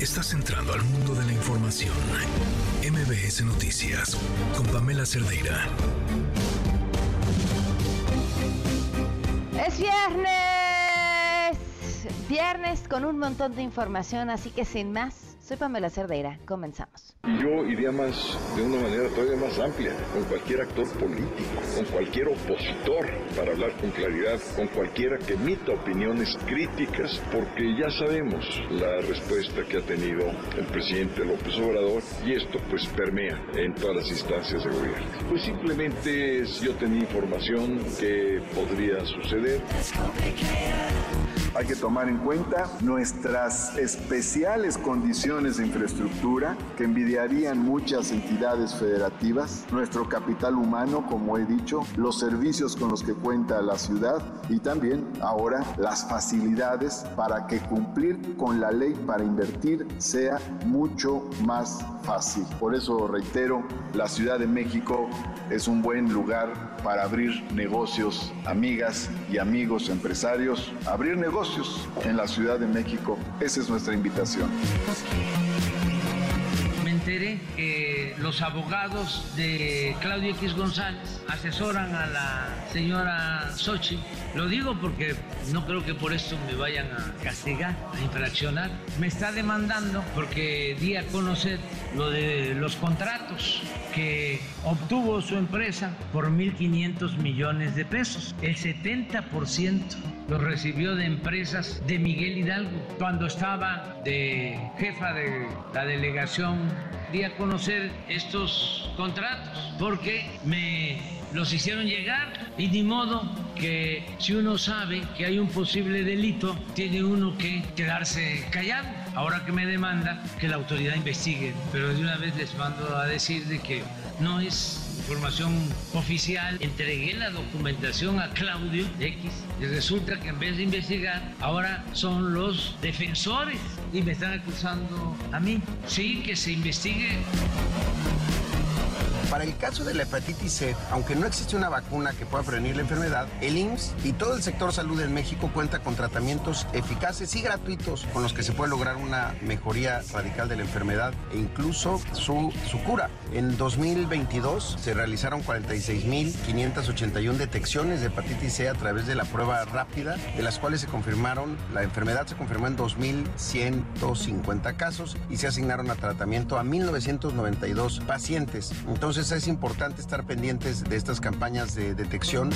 Estás entrando al mundo de la información. MBS Noticias con Pamela Cerdeira. Es viernes. Viernes con un montón de información, así que sin más, soy Pamela Cerdeira. Comenzamos. Yo iría más, de una manera todavía más amplia, con cualquier actor político, con cualquier opositor, para hablar con claridad, con cualquiera que emita opiniones críticas, porque ya sabemos la respuesta que ha tenido el presidente López Obrador y esto pues permea en todas las instancias de gobierno. Pues simplemente si yo tenía información que podría suceder. Hay que tomar en cuenta nuestras especiales condiciones de infraestructura que envidiarían muchas entidades federativas, nuestro capital humano, como he dicho, los servicios con los que cuenta la ciudad y también ahora las facilidades para que cumplir con la ley para invertir sea mucho más fácil. Por eso reitero, la Ciudad de México es un buen lugar para abrir negocios, amigas y amigos empresarios, abrir negocios en la Ciudad de México. Esa es nuestra invitación me enteré que los abogados de Claudio X González asesoran a la señora Sochi. Lo digo porque no creo que por esto me vayan a castigar, a infraccionar. Me está demandando porque di a conocer lo de los contratos que obtuvo su empresa por 1.500 millones de pesos. El 70% lo recibió de empresas de Miguel Hidalgo cuando estaba de jefa de la delegación. Di a conocer estos contratos porque me los hicieron llegar y ni modo que si uno sabe que hay un posible delito, tiene uno que quedarse callado. Ahora que me demanda que la autoridad investigue, pero de una vez les mando a decir de que no es información oficial. Entregué la documentación a Claudio X y resulta que en vez de investigar, ahora son los defensores y me están acusando a mí. Sí, que se investigue. Para el caso de la hepatitis C, aunque no existe una vacuna que pueda prevenir la enfermedad, el IMSS y todo el sector salud en México cuenta con tratamientos eficaces y gratuitos con los que se puede lograr una mejoría radical de la enfermedad e incluso su, su cura. En 2022 se realizaron 46.581 detecciones de hepatitis C a través de la prueba rápida, de las cuales se confirmaron, la enfermedad se confirmó en 2.150 casos y se asignaron a tratamiento a 1.992 pacientes. Entonces, es importante estar pendientes de estas campañas de detección.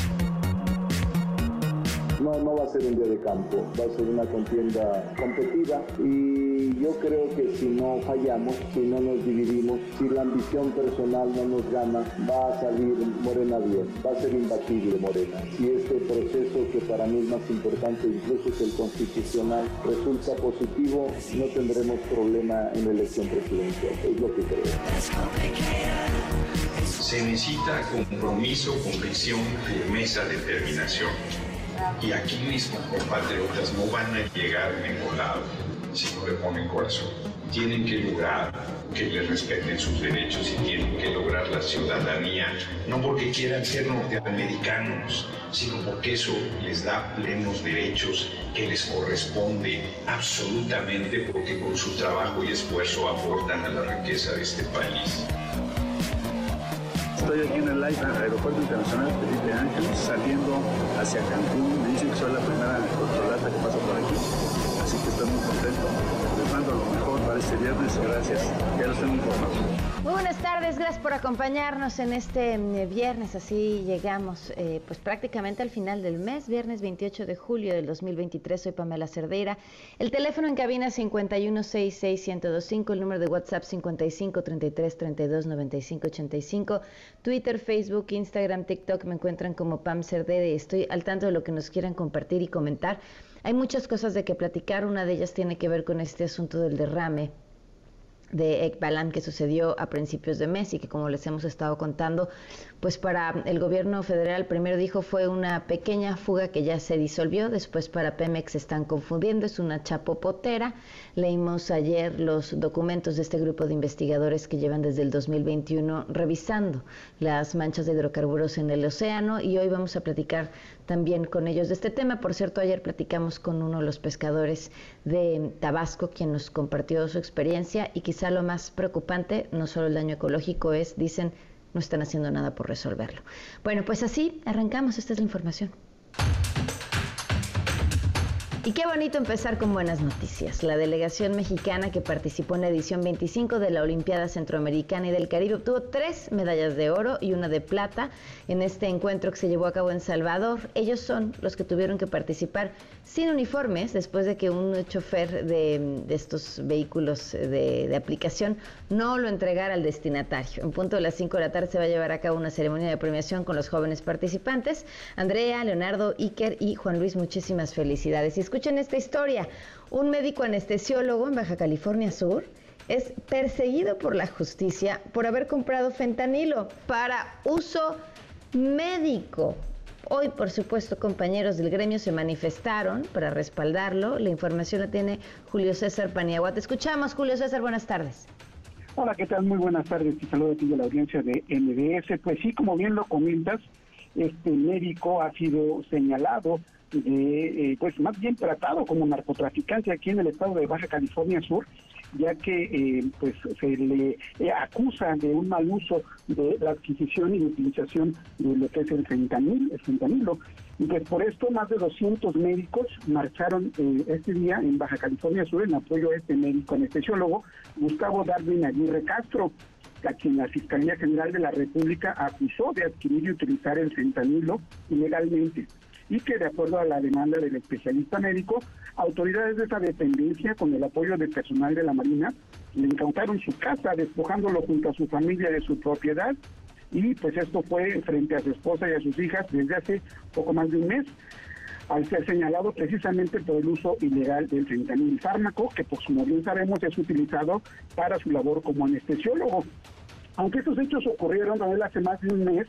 No, no va a ser un día de campo, va a ser una contienda competida y yo creo que si no fallamos, si no nos dividimos, si la ambición personal no nos gana, va a salir Morena bien, va a ser imbatible Morena. Si este proceso, que para mí es más importante incluso que el constitucional, resulta positivo, no tendremos problema en la elección presidencial, es lo que creo se necesita compromiso, convicción, firmeza, determinación. Y aquí mismo, compatriotas, no van a llegar lado si no le ponen corazón. Tienen que lograr que les respeten sus derechos y tienen que lograr la ciudadanía, no porque quieran ser norteamericanos, sino porque eso les da plenos derechos que les corresponde absolutamente porque con su trabajo y esfuerzo aportan a la riqueza de este país. Estoy aquí en el Aeropuerto Internacional Felipe Ángeles, saliendo hacia Cancún. Me dicen que soy la primera controlata que pasa por aquí, así que estoy muy contento. Les mando lo mejor para este viernes. Gracias. Ya los tengo informados. Muy buenas tardes, gracias por acompañarnos en este mm, viernes. Así llegamos eh, pues prácticamente al final del mes, viernes 28 de julio del 2023. Soy Pamela Cerdeira. El teléfono en cabina 5166125, el número de WhatsApp 5533329585, Twitter, Facebook, Instagram, TikTok me encuentran como Pam Cerdeira y estoy al tanto de lo que nos quieran compartir y comentar. Hay muchas cosas de que platicar, una de ellas tiene que ver con este asunto del derrame de Ekbalam que sucedió a principios de mes y que como les hemos estado contando, pues para el gobierno federal primero dijo fue una pequeña fuga que ya se disolvió, después para Pemex se están confundiendo, es una chapopotera. Leímos ayer los documentos de este grupo de investigadores que llevan desde el 2021 revisando las manchas de hidrocarburos en el océano y hoy vamos a platicar también con ellos de este tema. Por cierto, ayer platicamos con uno de los pescadores de Tabasco, quien nos compartió su experiencia y quizá lo más preocupante, no solo el daño ecológico, es, dicen, no están haciendo nada por resolverlo. Bueno, pues así arrancamos, esta es la información. Y qué bonito empezar con buenas noticias. La delegación mexicana que participó en la edición 25 de la Olimpiada Centroamericana y del Caribe obtuvo tres medallas de oro y una de plata en este encuentro que se llevó a cabo en Salvador. Ellos son los que tuvieron que participar sin uniformes después de que un chofer de, estos vehículos de, aplicación no lo entregara al destinatario. En punto de las 5 de la tarde se va a llevar a cabo una ceremonia de premiación con los jóvenes participantes. Andrea, Leonardo, Iker y Juan Luis, muchísimas felicidades. Escuchen esta historia. Un médico anestesiólogo en Baja California Sur es perseguido por la justicia por haber comprado fentanilo para uso médico. Hoy, por supuesto, compañeros del gremio se manifestaron para respaldarlo. La información la tiene Julio César Paniagua. Te escuchamos, Julio César, buenas tardes. Hola, ¿qué tal? Muy buenas tardes. Te saludo aquí de la audiencia de MDS. Pues sí, como bien lo comentas, este médico ha sido señalado de, eh, pues más bien tratado como narcotraficante aquí en el estado de Baja California Sur ya que eh, pues se le eh, acusa de un mal uso de la adquisición y utilización de lo que es el fentanil, el fentanilo. Y pues por esto más de 200 médicos marcharon eh, este día en Baja California Sur en apoyo a este médico anestesiólogo, Gustavo Darwin Aguirre Castro, a quien la Fiscalía General de la República acusó de adquirir y utilizar el fentanilo ilegalmente y que de acuerdo a la demanda del especialista médico, autoridades de esa dependencia, con el apoyo del personal de la Marina, le incautaron su casa, despojándolo junto a su familia de su propiedad, y pues esto fue frente a su esposa y a sus hijas desde hace poco más de un mes al ser señalado precisamente por el uso ilegal del fentanil fármaco, que pues como bien sabemos es utilizado para su labor como anestesiólogo. Aunque estos hechos ocurrieron hace más de un mes,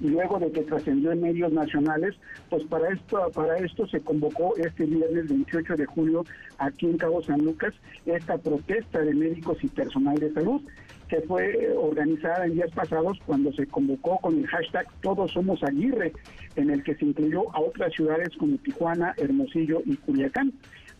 luego de que trascendió en medios nacionales, pues para esto, para esto se convocó este viernes 28 de julio aquí en Cabo San Lucas esta protesta de médicos y personal de salud que fue organizada en días pasados cuando se convocó con el hashtag Todos Somos Aguirre, en el que se incluyó a otras ciudades como Tijuana, Hermosillo y Culiacán.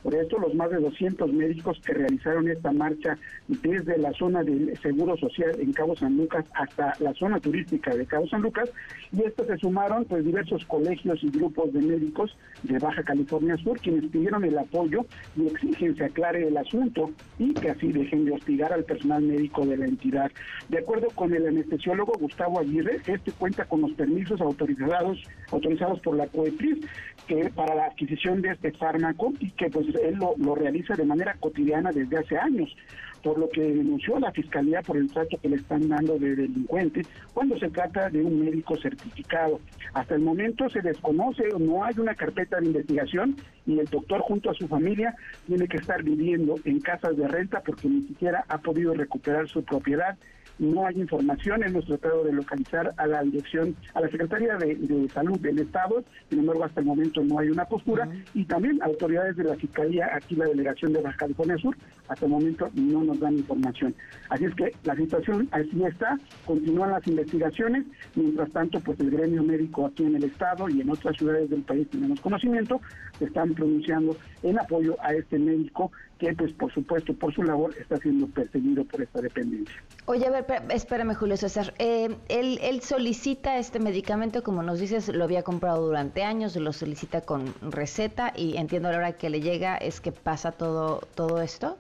Por esto, los más de 200 médicos que realizaron esta marcha desde la zona del Seguro Social en Cabo San Lucas hasta la zona turística de Cabo San Lucas, y estos se sumaron pues diversos colegios y grupos de médicos de Baja California Sur, quienes pidieron el apoyo y exigen se aclare el asunto y que así dejen de hostigar al personal médico de la entidad. De acuerdo con el anestesiólogo Gustavo Aguirre, este cuenta con los permisos autorizados autorizados por la COEPRIS que para la adquisición de este fármaco y que pues él lo, realiza de manera cotidiana desde hace años, por lo que denunció a la Fiscalía por el trato que le están dando de delincuente cuando se trata de un médico certificado. Hasta el momento se desconoce, no hay una carpeta de investigación y el doctor junto a su familia tiene que estar viviendo en casas de renta porque ni siquiera ha podido recuperar su propiedad no hay información, hemos tratado de localizar a la dirección, a la Secretaría de, Salud del Estado, sin embargo hasta el momento no hay una postura, y también autoridades de la Fiscalía, aquí la delegación de Baja California Sur, hasta el momento no nos dan información. Así es que la situación así está, continúan las investigaciones, mientras tanto pues el gremio médico aquí en el Estado y en otras ciudades del país tenemos conocimiento, se están pronunciando en apoyo a este médico que pues por supuesto por su labor está siendo perseguido por esta dependencia. Oye, a ver, espérame Julio César, eh, él, él solicita este medicamento, como nos dices, lo había comprado durante años, lo solicita con receta y entiendo a la hora que le llega es que pasa todo, todo esto.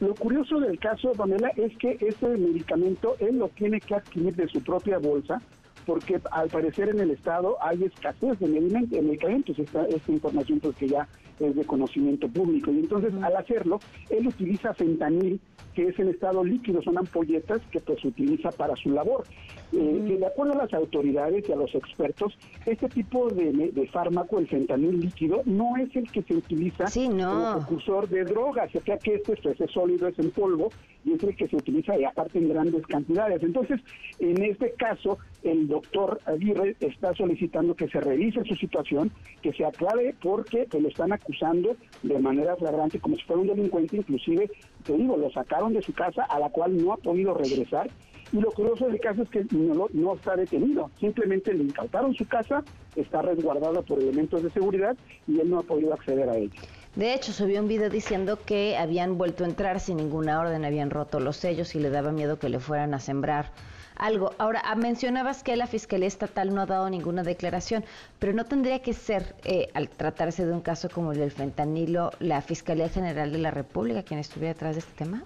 Lo curioso del caso, Pamela, es que este medicamento él lo tiene que adquirir de su propia bolsa, porque al parecer en el Estado hay escasez de medicamentos, esta, esta información porque ya es de conocimiento público. Y entonces al hacerlo, él utiliza fentanil, que es en estado líquido, son ampolletas que pues utiliza para su labor. Eh, de acuerdo a las autoridades y a los expertos, este tipo de, fármaco, el fentanil líquido, no es el que se utiliza como precursor de drogas, o sea que este pues, es sólido, es en polvo, y es el que se utiliza y aparte en grandes cantidades. Entonces, en este caso, el doctor Aguirre está solicitando que se revise su situación, que se aclare porque pues, lo están acusando de manera flagrante como si fuera un delincuente, inclusive, te digo, lo sacaron de su casa a la cual no ha podido regresar Y lo curioso del caso es que no, está detenido, simplemente le incautaron su casa, está resguardada por elementos de seguridad y él no ha podido acceder a ella. De hecho, subió un video diciendo que habían vuelto a entrar sin ninguna orden, habían roto los sellos y le daba miedo que le fueran a sembrar algo. Ahora, ah, mencionabas que la Fiscalía Estatal no ha dado ninguna declaración, pero no tendría que ser, eh, al tratarse de un caso como el del fentanilo, la Fiscalía General de la República quien estuviera detrás de este tema.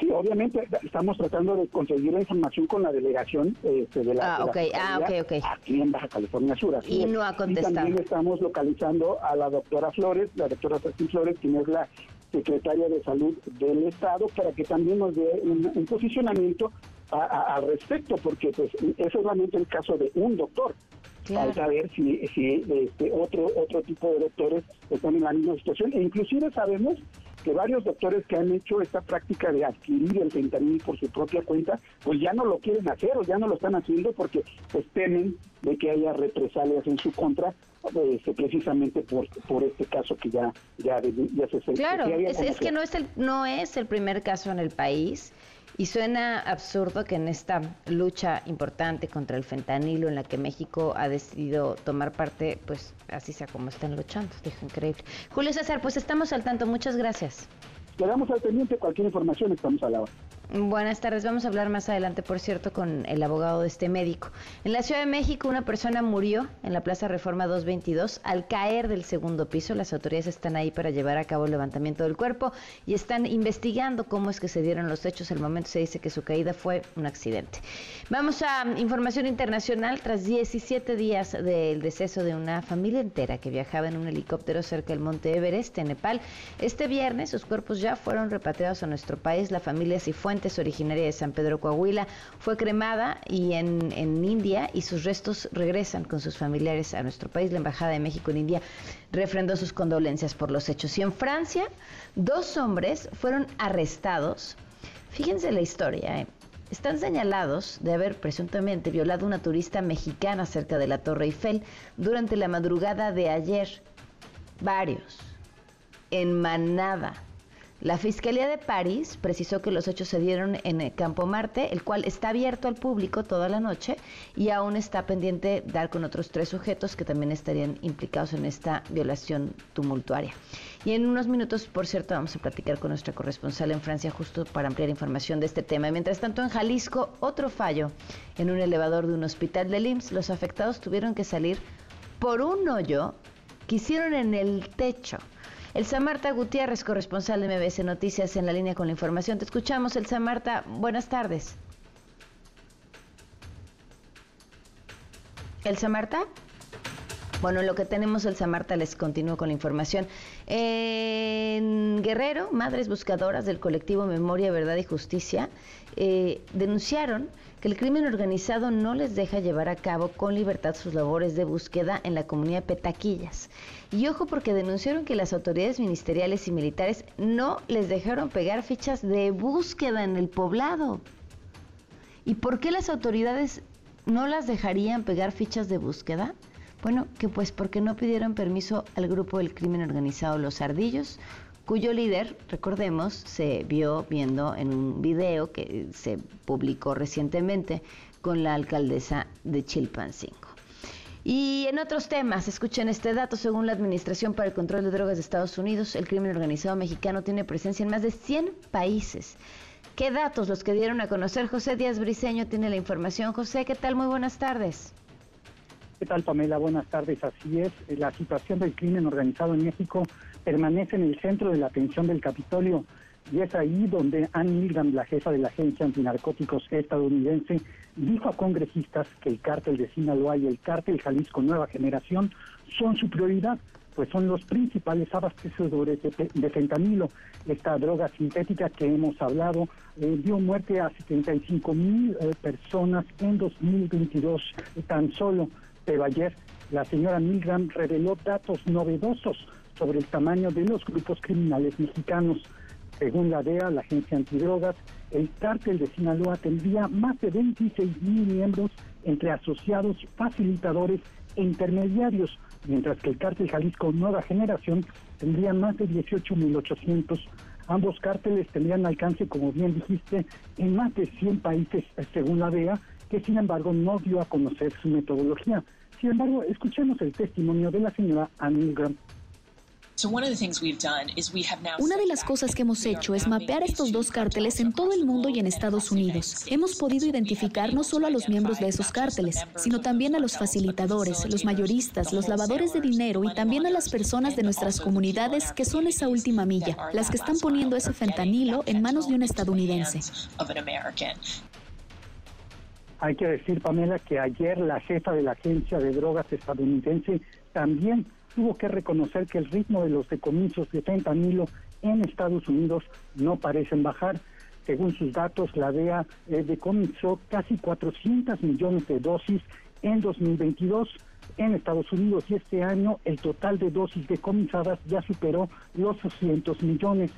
Sí, obviamente estamos tratando de conseguir la información con la delegación este, de la, ah, okay. ah, okay, okay. aquí en Baja California Sur. y no ha contestado. Y también estamos localizando a la doctora Flores, la doctora Flores, quien es la secretaria de Salud del Estado, para que también nos dé un, posicionamiento al respecto, porque pues es solamente el caso de un doctor. Para saber si, si este, otro otro tipo de doctores están en la misma situación. E inclusive sabemos que varios doctores que han hecho esta práctica de adquirir el fentanil por su propia cuenta, pues ya no lo quieren hacer o ya no lo están haciendo porque pues temen de que haya represalias en su contra este, precisamente por, por este caso que ya ya, ya se claro es, es, que no es el no es el primer caso en el país y suena absurdo que en esta lucha importante contra el fentanilo en la que México ha decidido tomar parte, pues así sea como están luchando. Dijo increíble. Julio César, pues estamos al tanto. Muchas gracias. Quedamos al pendiente. Cualquier información estamos a la. Buenas tardes. Vamos a hablar más adelante, por cierto, con el abogado de este médico. En la Ciudad de México, una persona murió en la Plaza Reforma 222 al caer del segundo piso. Las autoridades están ahí para llevar a cabo el levantamiento del cuerpo y están investigando cómo es que se dieron los hechos. El momento se dice que su caída fue un accidente. Vamos a información internacional. Tras 17 días del deceso de una familia entera que viajaba en un helicóptero cerca del monte Everest, en Nepal, este viernes sus cuerpos ya fueron repatriados a nuestro país. La familia fue originaria de San Pedro Coahuila, fue cremada y en, en India y sus restos regresan con sus familiares a nuestro país. La Embajada de México en India refrendó sus condolencias por los hechos. Y en Francia, dos hombres fueron arrestados. Fíjense la historia, ¿eh? Están señalados de haber presuntamente violado a una turista mexicana cerca de la Torre Eiffel durante la madrugada de ayer. Varios. En manada la Fiscalía de París precisó que los hechos se dieron en el Campo Marte, el cual está abierto al público toda la noche y aún está pendiente dar con otros tres sujetos que también estarían implicados en esta violación tumultuaria. Y en unos minutos, por cierto, vamos a platicar con nuestra corresponsal en Francia justo para ampliar información de este tema. Mientras tanto, en Jalisco, otro fallo en un elevador de un hospital de IMSS. Los afectados tuvieron que salir por un hoyo que hicieron en el techo. Elsa Marta Gutiérrez, corresponsal de MBS Noticias en la línea con la información. Te escuchamos, Elsa Marta. Buenas tardes. Elsa Marta. Bueno, lo que tenemos, Elsa Marta, les continúo con la información. En Guerrero, madres buscadoras del colectivo Memoria, Verdad y Justicia eh, denunciaron el crimen organizado no les deja llevar a cabo con libertad sus labores de búsqueda en la comunidad Petaquillas. Y ojo porque denunciaron que las autoridades ministeriales y militares no les dejaron pegar fichas de búsqueda en el poblado. ¿Y por qué las autoridades no las dejarían pegar fichas de búsqueda? Bueno, que pues porque no pidieron permiso al grupo del crimen organizado Los Ardillos, cuyo líder, recordemos, se vio viendo en un video que se publicó recientemente con la alcaldesa de Chilpancingo. Y en otros temas, escuchen este dato, según la Administración para el Control de Drogas de Estados Unidos, el crimen organizado mexicano tiene presencia en más de 100 países. ¿Qué datos los que dieron a conocer? José Díaz Briceño tiene la información. José, ¿qué tal? Muy buenas tardes. ¿Qué tal, Pamela? Buenas tardes. Así es, la situación del crimen organizado en México permanece en el centro de la atención del Capitolio. Y es ahí donde Anne Milgram, la jefa de la Agencia Antinarcóticos estadounidense, dijo a congresistas que el cártel de Sinaloa y el cártel Jalisco Nueva Generación son su prioridad, pues son los principales abastecedores de, fentanilo. Esta droga sintética que hemos hablado eh, dio muerte a 75 mil eh, personas en 2022 tan solo. Pero ayer la señora Milgram reveló datos novedosos sobre el tamaño de los grupos criminales mexicanos. Según la DEA, la agencia antidrogas, el cártel de Sinaloa tendría más de 26 mil miembros entre asociados, facilitadores e intermediarios, mientras que el cártel Jalisco Nueva Generación tendría más de 18.800. Ambos cárteles tendrían alcance, como bien dijiste, en más de 100 países, según la DEA, que sin embargo no dio a conocer su metodología. Sin embargo, escuchemos el testimonio de la señora Anne una de las cosas que hemos hecho es mapear estos dos cárteles en todo el mundo y en Estados Unidos. Hemos podido identificar no solo a los miembros de esos cárteles, sino también a los facilitadores, los mayoristas, los lavadores de dinero y también a las personas de nuestras comunidades que son esa última milla, las que están poniendo ese fentanilo en manos de un estadounidense. Hay que decir, Pamela, que ayer la jefa de la agencia de drogas estadounidense también tuvo que reconocer que el ritmo de los decomisos de fentanilo en Estados Unidos no parecen bajar. Según sus datos, la DEA eh, decomisó casi 400 millones de dosis en 2022 en Estados Unidos y este año el total de dosis decomisadas ya superó los 200 millones.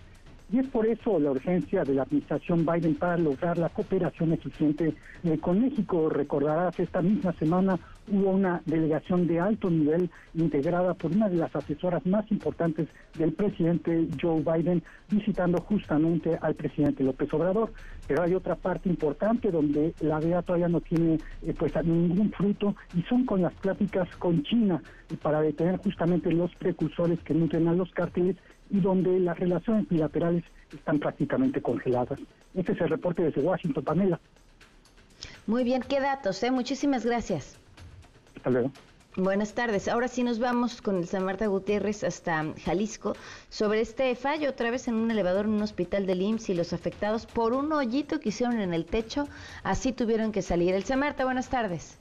Y es por eso la urgencia de la administración Biden para lograr la cooperación eficiente eh, con México. Recordarás, esta misma semana hubo una delegación de alto nivel integrada por una de las asesoras más importantes del presidente Joe Biden visitando justamente al presidente López Obrador. Pero hay otra parte importante donde la DEA todavía no tiene eh, pues ningún fruto y son con las pláticas con China para detener justamente los precursores que nutren a los cárteles y donde las relaciones bilaterales están prácticamente congeladas. Este es el reporte desde Washington, Pamela. Muy bien, qué datos, ¿eh? Muchísimas gracias. Hasta luego. Buenas tardes. Ahora sí nos vamos con el San Marta Gutiérrez hasta Jalisco sobre este fallo otra vez en un elevador en un hospital del IMSS y los afectados por un hoyito que hicieron en el techo, así tuvieron que salir. El San Marta, buenas tardes.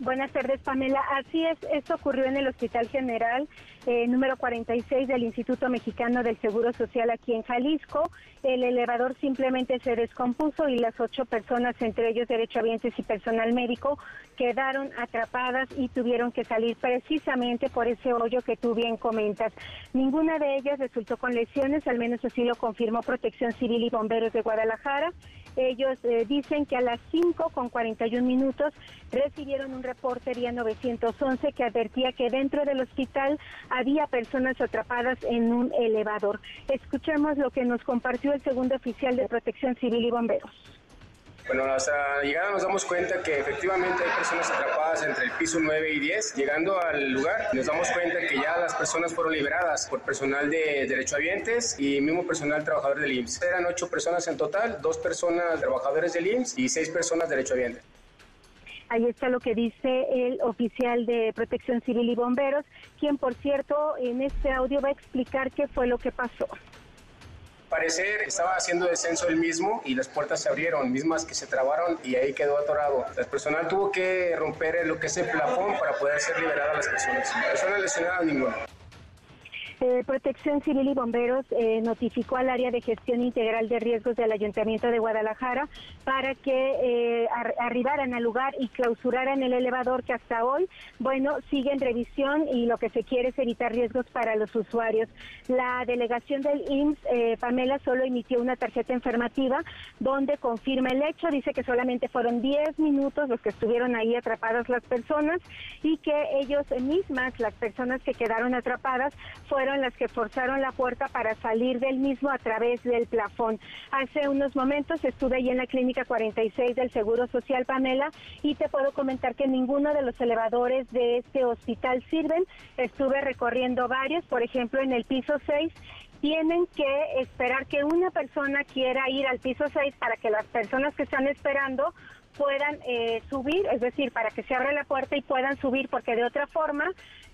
Buenas tardes, Pamela. Así es, esto ocurrió en el Hospital General eh, número 46 del Instituto Mexicano del Seguro Social aquí en Jalisco. El elevador simplemente se descompuso y las ocho personas, entre ellos derechohabientes y personal médico, quedaron atrapadas y tuvieron que salir precisamente por ese hoyo que tú bien comentas. Ninguna de ellas resultó con lesiones, al menos así lo confirmó Protección Civil y Bomberos de Guadalajara. Ellos eh, dicen que a las 5 con 41 minutos recibieron un reporte vía 911 que advertía que dentro del hospital había personas atrapadas en un elevador. Escuchemos lo que nos compartió el segundo oficial de Protección Civil y Bomberos. Bueno, hasta la llegada nos damos cuenta que efectivamente hay personas atrapadas entre el piso 9 y 10. Llegando al lugar, nos damos cuenta que ya las personas fueron liberadas por personal de derechohabientes y mismo personal trabajador del IMSS. Eran ocho personas en total, dos personas trabajadores del IMSS y seis personas derechohabientes. Ahí está lo que dice el oficial de Protección Civil y Bomberos, quien por cierto en este audio va a explicar qué fue lo que pasó parecer estaba haciendo descenso el mismo y las puertas se abrieron, mismas que se trabaron y ahí quedó atorado. El personal tuvo que romper lo que es el plafón para poder ser liberadas las personas. Personas lesionadas ninguna. Eh, Protección Civil y Bomberos eh, notificó al área de gestión integral de riesgos del Ayuntamiento de Guadalajara para que eh, arribaran al lugar y clausuraran el elevador que hasta hoy, bueno, sigue en revisión y lo que se quiere es evitar riesgos para los usuarios. La delegación del IMSS, Pamela, solo emitió una tarjeta informativa donde confirma el hecho, dice que solamente fueron 10 minutos los que estuvieron ahí atrapadas las personas y que ellos mismas, las personas que quedaron atrapadas, fueron en las que forzaron la puerta para salir del mismo a través del plafón. Hace unos momentos estuve ahí en la clínica 46 del Seguro Social Pamela y te puedo comentar que ninguno de los elevadores de este hospital sirven. Estuve recorriendo varios, por ejemplo en el piso 6 tienen que esperar que una persona quiera ir al piso 6 para que las personas que están esperando puedan eh, subir, es decir, para que se abra la puerta y puedan subir, porque de otra forma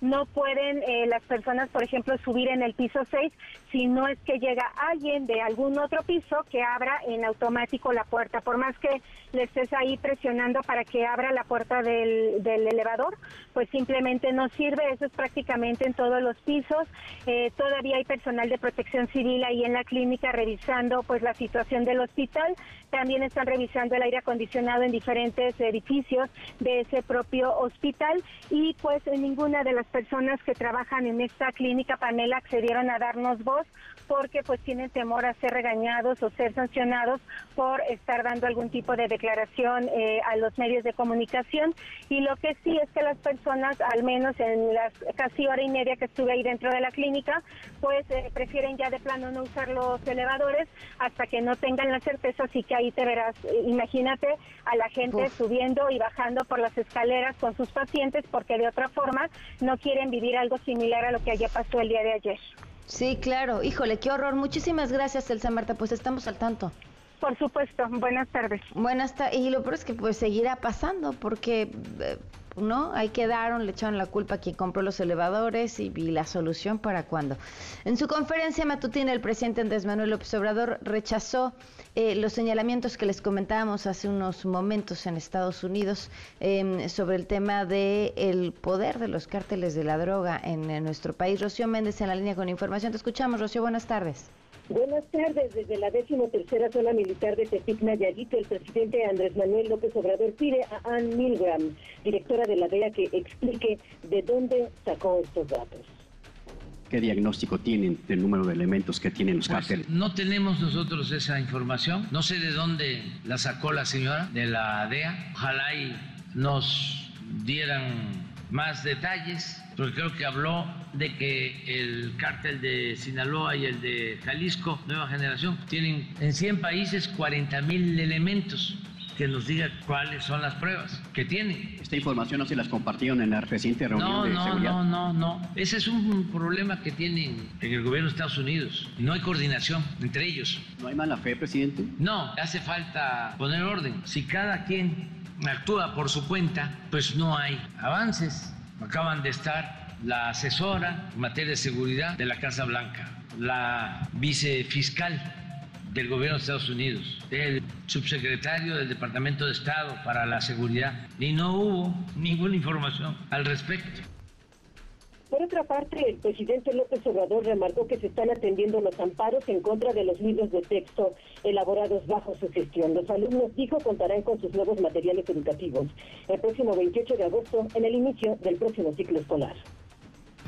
no pueden eh, las personas, por ejemplo, subir en el piso 6 si no es que llega alguien de algún otro piso que abra en automático la puerta. Por más que le estés ahí presionando para que abra la puerta del, elevador, pues simplemente no sirve. Eso es prácticamente en todos los pisos. Eh, todavía hay personal de protección civil ahí en la clínica revisando pues la situación del hospital. También están revisando el aire acondicionado en diferentes edificios de ese propio hospital y pues ninguna de las personas que trabajan en esta clínica Pamela accedieron a darnos voz porque pues tienen temor a ser regañados o ser sancionados por estar dando algún tipo de declaración eh, a los medios de comunicación. Y lo que sí es que las personas al menos en las casi hora y media que estuve ahí dentro de la clínica pues eh, prefieren ya de plano no usar los elevadores hasta que no tengan la certeza. Así que ahí te verás eh, imagínate a la gente subiendo y bajando por las escaleras con sus pacientes porque de otra forma no quieren vivir algo similar a lo que allá pasó el día de ayer. Sí, claro. Híjole, qué horror. Muchísimas gracias, Elsa Marta. Pues estamos al tanto. Por supuesto. Buenas tardes. Buenas tardes. Y lo peor es que pues seguirá pasando porque eh, ¿no? Ahí quedaron, le echaron la culpa a quien compró los elevadores y, la solución para cuándo. En su conferencia matutina, el presidente Andrés Manuel López Obrador rechazó eh, los señalamientos que les comentábamos hace unos momentos en Estados Unidos em, sobre el tema del el poder de los cárteles de la droga en, en nuestro país. Rocío Méndez en la línea con información. Te escuchamos, Rocío. Buenas tardes. Buenas tardes. Desde la tercera zona militar de Tepic Nayarit, el presidente Andrés Manuel López Obrador pide a Ann Milgram, directora de la DEA, que explique de dónde sacó estos datos. ¿Qué diagnóstico tienen del número de elementos que tienen los pues, No tenemos nosotros esa información. No sé de dónde la sacó la señora de la DEA. Ojalá y nos dieran más detalles porque creo que habló de que el cártel de Sinaloa y el de Jalisco, Nueva Generación, tienen en 100 países 40 mil elementos que nos diga cuáles son las pruebas que tienen. Esta información no se las compartieron en la reciente reunión de seguridad. No, no, no, no. Ese es un problema que tienen en el gobierno de Estados Unidos. No hay coordinación entre ellos. ¿No hay mala fe, presidente? No, hace falta poner orden. Si cada quien actúa por su cuenta, pues no hay avances. Acaban de estar la asesora en materia de seguridad de la Casa Blanca, la vicefiscal del gobierno de Estados Unidos, el subsecretario del Departamento de Estado para la Seguridad, y no hubo ninguna información al respecto. Por otra parte, el presidente López Obrador remarcó que se están atendiendo los amparos en contra de los libros de texto elaborados bajo su gestión. Los alumnos, dijo, contarán con sus nuevos materiales educativos el próximo 28 de agosto en el inicio del próximo ciclo escolar.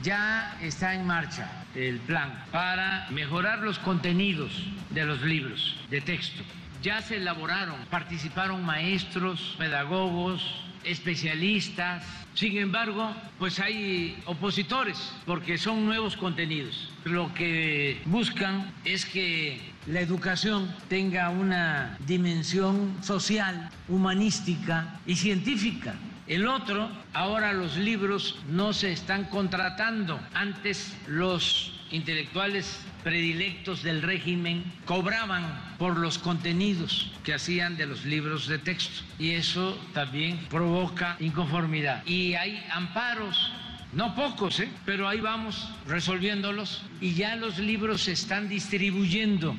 Ya está en marcha el plan para mejorar los contenidos de los libros de texto. Ya se elaboraron, participaron maestros, pedagogos, especialistas. Sin embargo, pues hay opositores porque son nuevos contenidos. Lo que buscan es que la educación tenga una dimensión social, humanística y científica. El otro, ahora los libros no se están contratando. Antes los intelectuales predilectos del régimen cobraban por los contenidos que hacían de los libros de texto y eso también provoca inconformidad. Y hay amparos no pocos, ¿eh? pero ahí vamos resolviéndolos y ya los libros se están distribuyendo.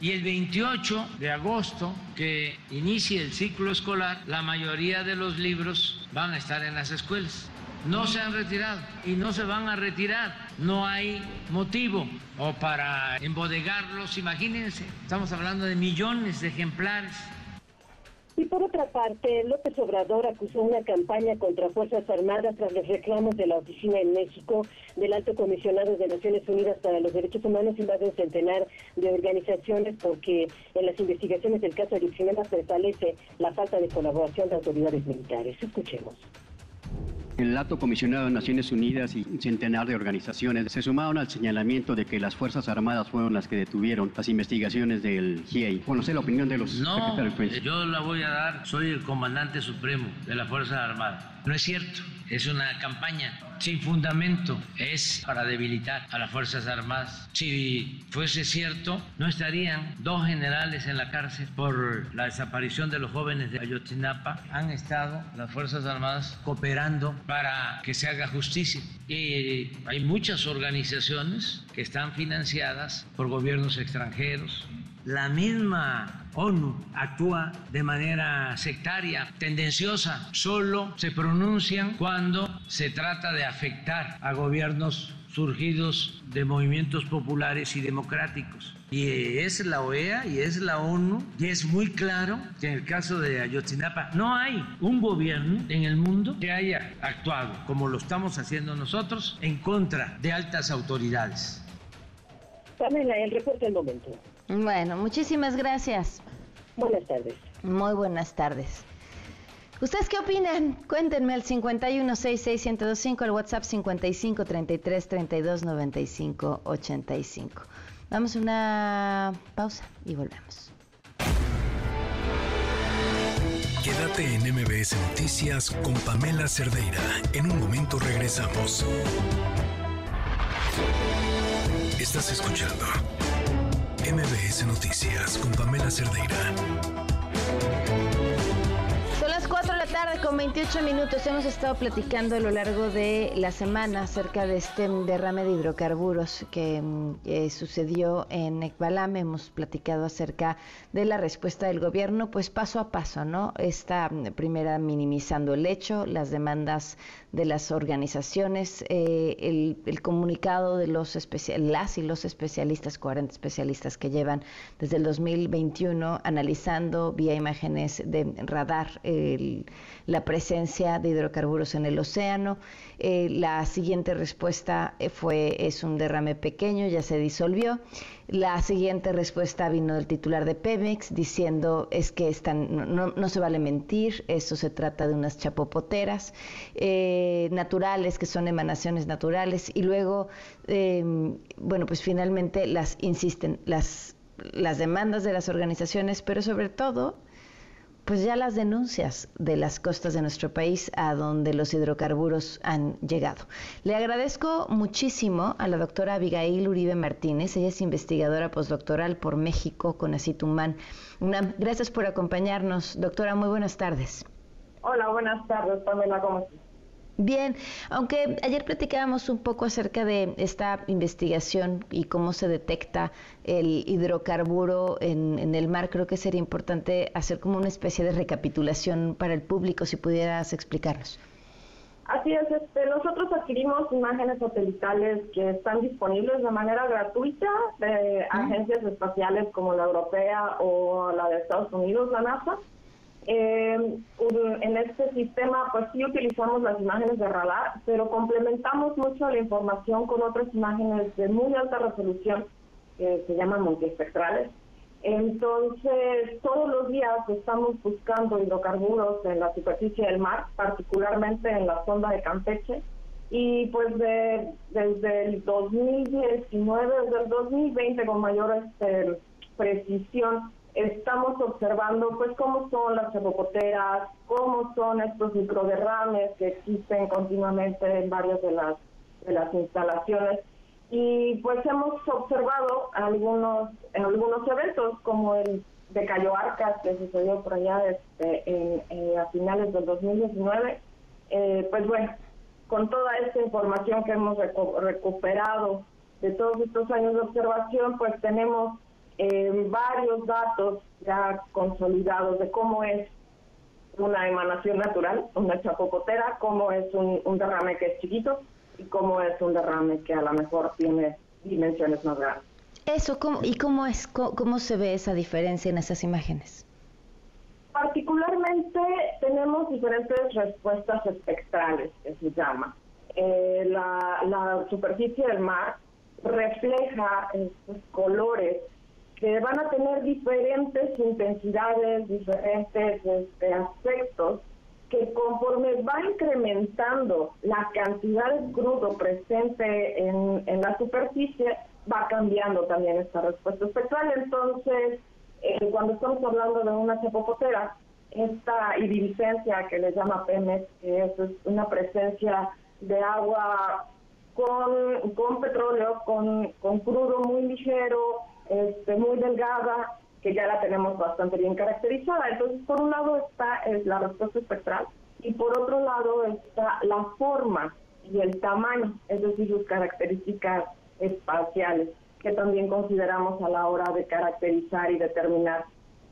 Y el 28 de agosto, que inicie el ciclo escolar, la mayoría de los libros van a estar en las escuelas no se han retirado y no se van a retirar. No hay motivo o para embodegarlos. Imagínense, estamos hablando de millones de ejemplares. Y por otra parte, López Obrador acusó una campaña contra Fuerzas Armadas tras los reclamos de la oficina en México del Alto Comisionado de Naciones Unidas para los Derechos Humanos y más de un centenar de organizaciones porque en las investigaciones del caso Ayotzinapa prevalece la falta de colaboración de autoridades militares. Escuchemos. El alto comisionado de Naciones Unidas y un centenar de organizaciones se sumaron al señalamiento de que las Fuerzas Armadas fueron las que detuvieron las investigaciones del GIEI. Conocer la opinión de los no, secretarios. Yo la voy a dar, soy el comandante supremo de las Fuerzas Armadas. No es cierto es una campaña sin fundamento, es para debilitar a las Fuerzas Armadas. Si fuese cierto, no estarían dos generales en la cárcel por la desaparición de los jóvenes de Ayotzinapa. Han estado las Fuerzas Armadas cooperando para que se haga justicia. Y hay muchas organizaciones que están financiadas por gobiernos extranjeros, la misma ONU actúa de manera sectaria, tendenciosa, solo se pronuncian cuando se trata de afectar a gobiernos surgidos de movimientos populares y democráticos. Y es la OEA y es la ONU, y es muy claro que en el caso de Ayotzinapa no hay un gobierno en el mundo que haya actuado como lo estamos haciendo nosotros en contra de altas autoridades. Pamela, el reporte del momento. Bueno, muchísimas gracias. Buenas tardes. Muy buenas tardes. ¿Ustedes qué opinan? Cuéntenme al 5166125, al WhatsApp 5533329585. Vamos a una pausa y volvemos. Quédate en MBS Noticias con Pamela Cerdeira. En un momento regresamos. Estás escuchando MBS Noticias con Pamela Cerdeira. Son las 4 de la tarde con 28 minutos. Hemos estado platicando a lo largo de la semana acerca de este derrame de hidrocarburos que mm, eh, sucedió en Ekbalam. Hemos platicado acerca de la respuesta del gobierno, pues paso a paso, ¿no? Esta mm, primera minimizando el hecho, las demandas de las organizaciones, eh, el, comunicado de los las y los especialistas, 40 especialistas que llevan desde el 2021 analizando vía imágenes de radar la presencia de hidrocarburos en el océano. Eh, la siguiente respuesta eh, fue es un derrame pequeño, ya se disolvió. La siguiente respuesta vino del titular de Pemex diciendo es que están, no, no- se vale mentir, eso se trata de unas chapopoteras eh, naturales, que son emanaciones naturales, y luego, eh, bueno, pues finalmente las insisten, las, las demandas de las organizaciones, pero sobre todo pues ya las denuncias de las costas de nuestro país a donde los hidrocarburos han llegado. Le agradezco muchísimo a la doctora Abigail Uribe Martínez, ella es investigadora postdoctoral por México con Acitumán. UNAM. Gracias por acompañarnos, doctora, muy buenas tardes. Hola, buenas tardes, Pamela, ¿cómo estás? Bien, aunque ayer platicábamos un poco acerca de esta investigación y cómo se detecta el hidrocarburo en, en el mar, creo que sería importante hacer como una especie de recapitulación para el público, si pudieras explicarnos. Así es, este, nosotros adquirimos imágenes satelitales que están disponibles de manera gratuita de agencias espaciales como la europea o la de Estados Unidos, la NASA. Eh, en este sistema, pues sí utilizamos las imágenes de radar, pero complementamos mucho la información con otras imágenes de muy alta resolución que se llaman multiespectrales. Entonces, todos los días estamos buscando hidrocarburos en la superficie del mar, particularmente en la sonda de Campeche. Y pues de- desde el 2019, desde el 2020 con mayor este, precisión, estamos observando pues cómo son las chapopoteras, cómo son estos microderrames que existen continuamente en varias de las, de las instalaciones. Y pues hemos observado algunos algunos eventos como el de Cayo Arcas que sucedió por allá este, en- en- a finales del 2019 Eh, pues bueno con toda esta información que hemos recu- recuperado de todos estos años de observación pues tenemos eh, varios datos ya consolidados de cómo es una emanación natural, una chapocotera, cómo es un, un derrame que es chiquito y cómo es un derrame que a lo mejor tiene dimensiones más grandes. Eso, ¿cómo, ¿y cómo, es, cómo, cómo se ve esa diferencia en esas imágenes? Particularmente tenemos diferentes respuestas espectrales, que se llama. Eh, la, la superficie del mar refleja estos colores que van a tener diferentes intensidades, diferentes este, aspectos, que conforme va incrementando la cantidad de crudo presente en, en la superficie, va cambiando también esta respuesta espectral. Entonces, eh, cuando estamos hablando de una chapocotera, esta iridiscencia que le llama Pemex, que es, es una presencia de agua con, con petróleo, con, con crudo muy ligero, este, muy delgada, que ya la tenemos bastante bien caracterizada. Entonces, por un lado está eh, la respuesta espectral y por otro lado está la forma y el tamaño, es decir, sus características espaciales, que también consideramos a la hora de caracterizar y determinar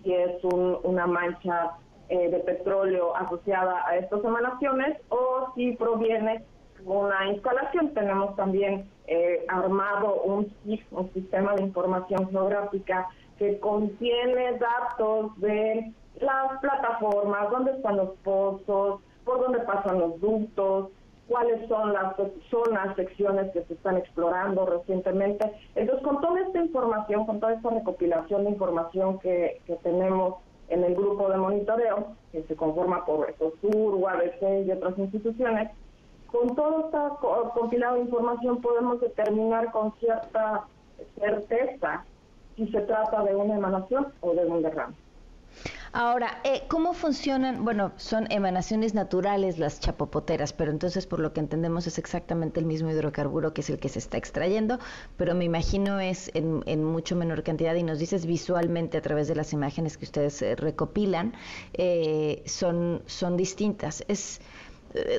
si es un- una mancha eh, de petróleo asociada a estas emanaciones o si proviene una instalación, tenemos también eh, armado un un sistema de información geográfica que contiene datos de las plataformas, dónde están los pozos, por dónde pasan los ductos, cuáles son las zonas, secciones que se están explorando recientemente. Entonces, con toda esta información, con toda esta recopilación de información que, que tenemos en el grupo de monitoreo, que se conforma por ECOSUR, UABC y otras instituciones, con toda esta compilada de información podemos determinar con cierta certeza si se trata de una emanación o de un derrame. Ahora, eh, ¿cómo funcionan? Bueno, son emanaciones naturales las chapopoteras, pero entonces por lo que entendemos es exactamente el mismo hidrocarburo que es el que se está extrayendo, pero me imagino es en, mucho menor cantidad y nos dices visualmente a través de las imágenes que ustedes eh, recopilan, eh, son, son distintas. Es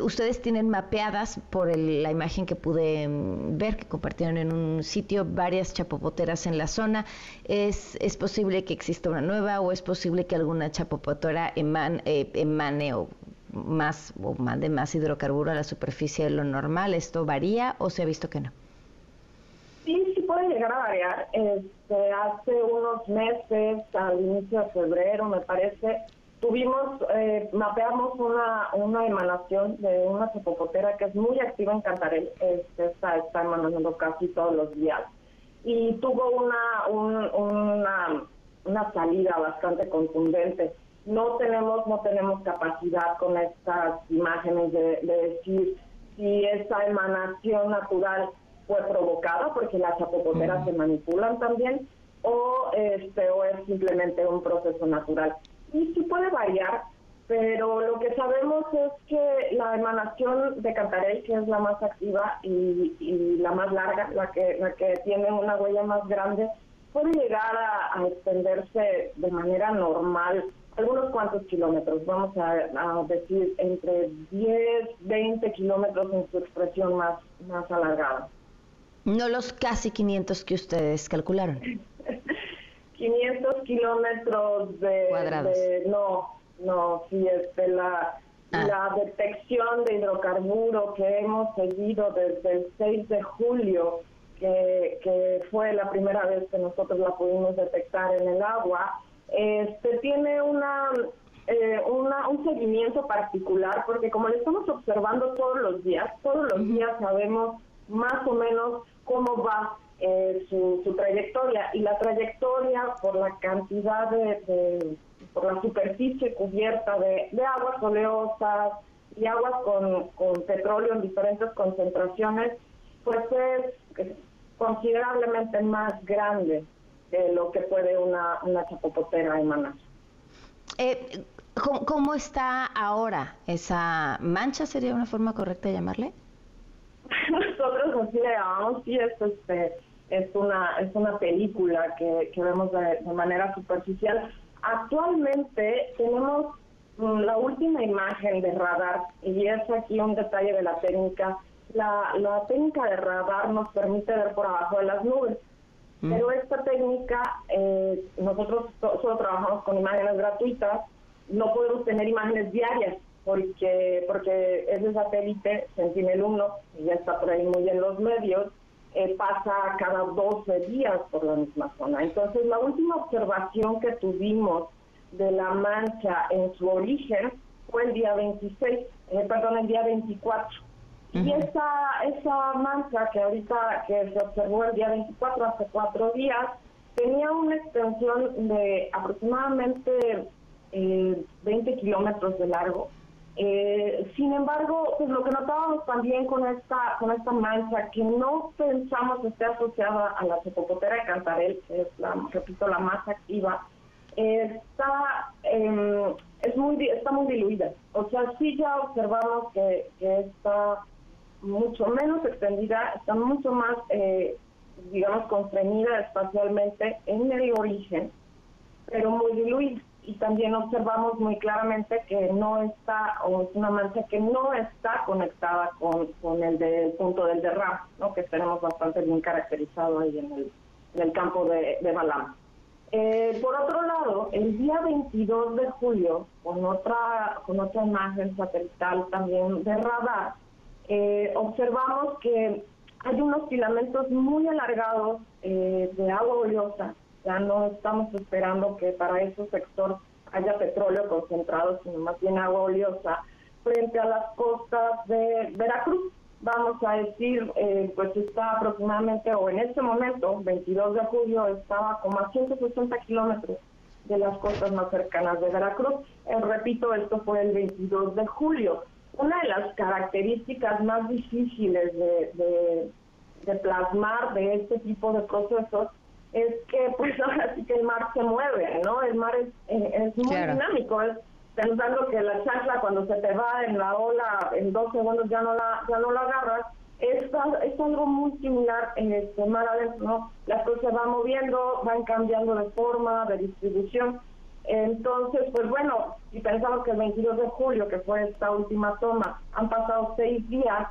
ustedes tienen mapeadas por la imagen que pude mm, ver que compartieron en un sitio varias chapopoteras en la zona. ¿Es, es posible que exista una nueva o es posible que alguna chapopotera eh, emane o más o mande más hidrocarburo a la superficie de lo normal? ¿Esto varía o se ha visto que no? Sí, sí puede llegar a variar. Este, hace unos meses, al inicio de febrero, me parece, tuvimos, eh, mapeamos una, una emanación de una chapopotera que es muy activa en Cantarel, este, está, emanando casi todos los días. Y tuvo una, una, una salida bastante contundente. No tenemos, no tenemos capacidad con estas imágenes de, decir si esa emanación natural fue provocada, porque las chapopoteras se manipulan también, o, este, o es simplemente un proceso natural. Sí, sí puede variar, pero lo que sabemos es que la emanación de Cantarell, que es la más activa y, la más larga, la que, la que tiene una huella más grande, puede llegar a, extenderse de manera normal algunos cuantos kilómetros, vamos a, decir entre 10, 20 kilómetros en su expresión más, más alargada. No los casi 500 que ustedes calcularon. 500 kilómetros de, de, no, no, sí, este, la, ah. la detección de hidrocarburo que hemos seguido desde el 6 de julio, que, que fue la primera vez que nosotros la pudimos detectar en el agua, este tiene una, eh, una un seguimiento particular, porque como le estamos observando todos los días, todos los días sabemos más o menos cómo va eh, su, trayectoria y la trayectoria por la cantidad de, por la superficie cubierta de, aguas oleosas y aguas con, con, petróleo en diferentes concentraciones, pues es considerablemente más grande de lo que puede una, una chapopotera emanar. Eh, ¿cómo, ¿Cómo está ahora esa mancha? ¿Sería una forma correcta de llamarle? Nosotros así le llamamos, sí, es este, es una, es una película que, vemos de, manera superficial. Actualmente tenemos mm, la última imagen de radar y es aquí un detalle de la técnica. La, la técnica de radar nos permite ver por abajo de las nubes, mm. pero esta técnica, eh, nosotros solo trabajamos con imágenes gratuitas, no podemos tener imágenes diarias porque porque ese satélite Sentinel-1, y ya está por ahí muy en los medios, eh, pasa cada 12 días por la misma zona. Entonces, la última observación que tuvimos de la mancha en su origen fue el día 26, eh, perdón, el día 24. Y esa, esa mancha que ahorita que se observó el día 24, hace cuatro días, tenía una extensión de aproximadamente eh, 20 kilómetros de largo eh, sin embargo, pues lo que notábamos también con esta con esta mancha, que no pensamos que esté asociada a la cepopotera de Cantarel, que es, la, repito, la más activa, está, em, es muy, está muy diluida. O sea, sí ya observamos que, está mucho menos extendida, está mucho más, eh, digamos, constreñida espacialmente en el origen, pero muy diluida y también observamos muy claramente que no está, o es una mancha que no está conectada con, con el del punto del derrame, que tenemos bastante bien caracterizado ahí en el, en el campo de, de Balam. Eh, por otro lado, el día 22 de julio, con otra, con otra imagen satelital también de radar, eh, observamos que hay unos filamentos muy alargados eh, de agua oleosa. Ya no estamos esperando que para ese sector haya petróleo concentrado, sino más bien agua oleosa, frente a las costas de Veracruz. Vamos a decir, eh, pues está aproximadamente, o en este momento, 22 de julio, estaba como a 160 kilómetros de las costas más cercanas de Veracruz. Eh, repito, esto fue el 22 de julio. Una de las características más difíciles de, de plasmar de este tipo de procesos es que pues ahora sí que el mar se mueve, ¿no? El mar es, eh, es muy dinámico, es pensando que la chancla cuando se te va en la ola en dos segundos ya no la ya no la agarras, es, es algo muy similar en este mar adentro, ¿no? Las cosas se van moviendo, van cambiando de forma, de distribución. Entonces, pues bueno, si pensamos que el 22 de julio, que fue esta última toma, han pasado seis días,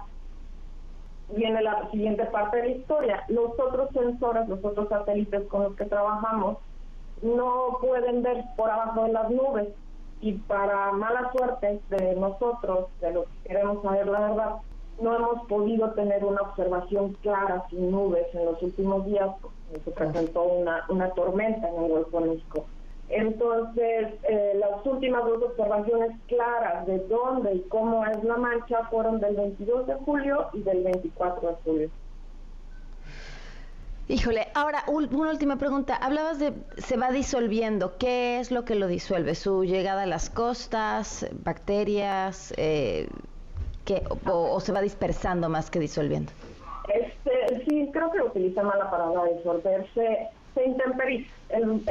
viene la siguiente parte de la historia. Los otros sensores, los otros satélites con los que trabajamos, no pueden ver por abajo de las nubes. Y para mala suerte de nosotros, de los que queremos saber la verdad, no hemos podido tener una observación clara sin nubes en los últimos días, porque se presentó una, una tormenta en el Golfo México. Entonces, eh, las últimas dos observaciones claras de dónde y cómo es la mancha fueron del 22 de julio y del 24 de julio. Híjole, ahora una última pregunta. Hablabas de se va disolviendo. ¿Qué es lo que lo disuelve? ¿Su llegada a las costas, bacterias, eh, o, se va dispersando más que disolviendo? Este, sí, creo que utiliza mal la palabra disolverse se intemperiza. El,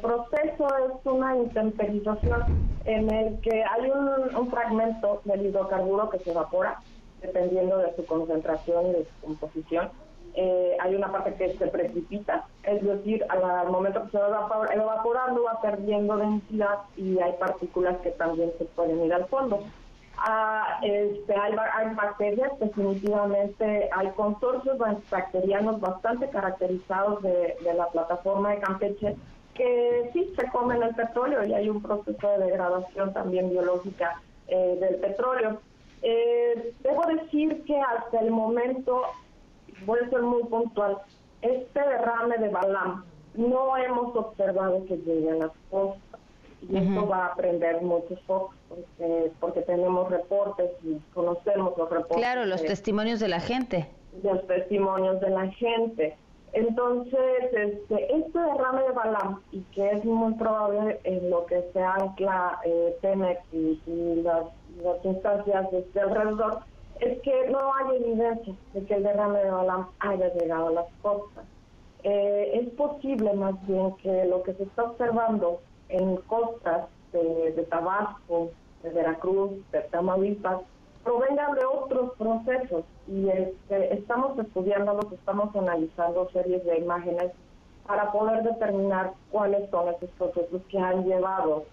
proceso es una intemperización en el que hay un, fragmento del hidrocarburo que se evapora dependiendo de su concentración y de su composición. Eh, hay una parte que se precipita, es decir, al, momento que se va evaporando va perdiendo densidad y hay partículas que también se pueden ir al fondo este, hay, bacterias, definitivamente hay consorcios bacterianos bastante caracterizados de, la plataforma de Campeche que sí se comen el petróleo y hay un proceso de degradación también biológica eh, del petróleo. Eh, debo decir que hasta el momento, voy a ser muy puntual, este derrame de Balam no hemos observado que llegue a las costas y esto va a aprender muchos focos porque, tenemos reportes y conocemos los reportes. Claro, los testimonios de la gente. Los testimonios de la gente. Entonces, este, este derrame de Balam, y que es muy probable en lo que se ancla eh, Pemex y, las, instancias de alrededor, es que no hay evidencia de que el derrame de Balam haya llegado a las costas. Eh, es posible más bien que lo que se está observando en costas de, Tabasco, de Veracruz, de Tamaulipas, provengan de otros procesos y este, estamos estudiándolos, estamos analizando series de imágenes para poder determinar cuáles son esos procesos que han llevado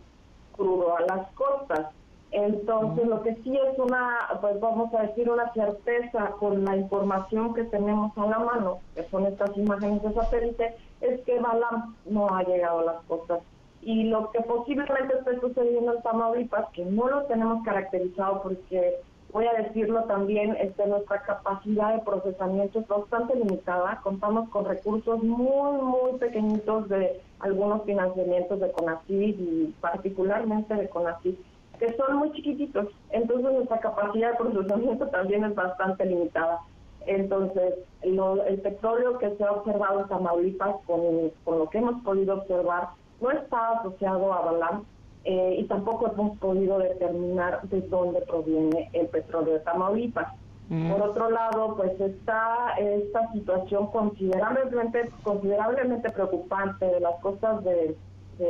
crudo a las costas. Entonces, lo que sí es una, pues vamos a decir, una certeza con la información que tenemos a la mano, que son estas imágenes de satélite, es que Balam no ha llegado a las costas y lo que posiblemente esté sucediendo en Tamaulipas, que no lo tenemos caracterizado porque, voy a decirlo también, este, nuestra capacidad de procesamiento es bastante limitada, contamos con recursos muy, muy pequeñitos de algunos financiamientos de CONACYT y particularmente de CONACYT, que son muy chiquititos, entonces nuestra capacidad de procesamiento también es bastante limitada. Entonces, el petróleo que se ha observado en Tamaulipas, con, con lo que hemos podido observar, no está asociado a Balam eh, y tampoco hemos podido determinar de dónde proviene el petróleo de Tamaulipas. Mm. Por otro lado, pues está esta situación considerablemente, considerablemente preocupante de las costas de,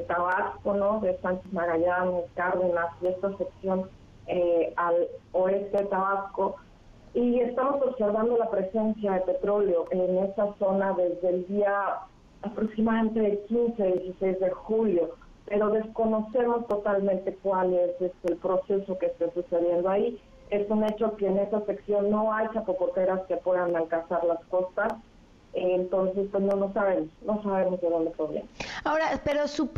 Tabasco, ¿no? de Sánchez Magallanes, Cárdenas y esta sección eh, al oeste de Tabasco. Y estamos observando la presencia de petróleo en esa zona desde el día aproximadamente del 15, 16 de julio, pero desconocemos totalmente cuál es este, el proceso que está sucediendo ahí. Es un hecho que en esa sección no hay chapopoteras que puedan alcanzar las costas entonces pues no lo sabemos, no sabemos de dónde proviene. Ahora, pero su,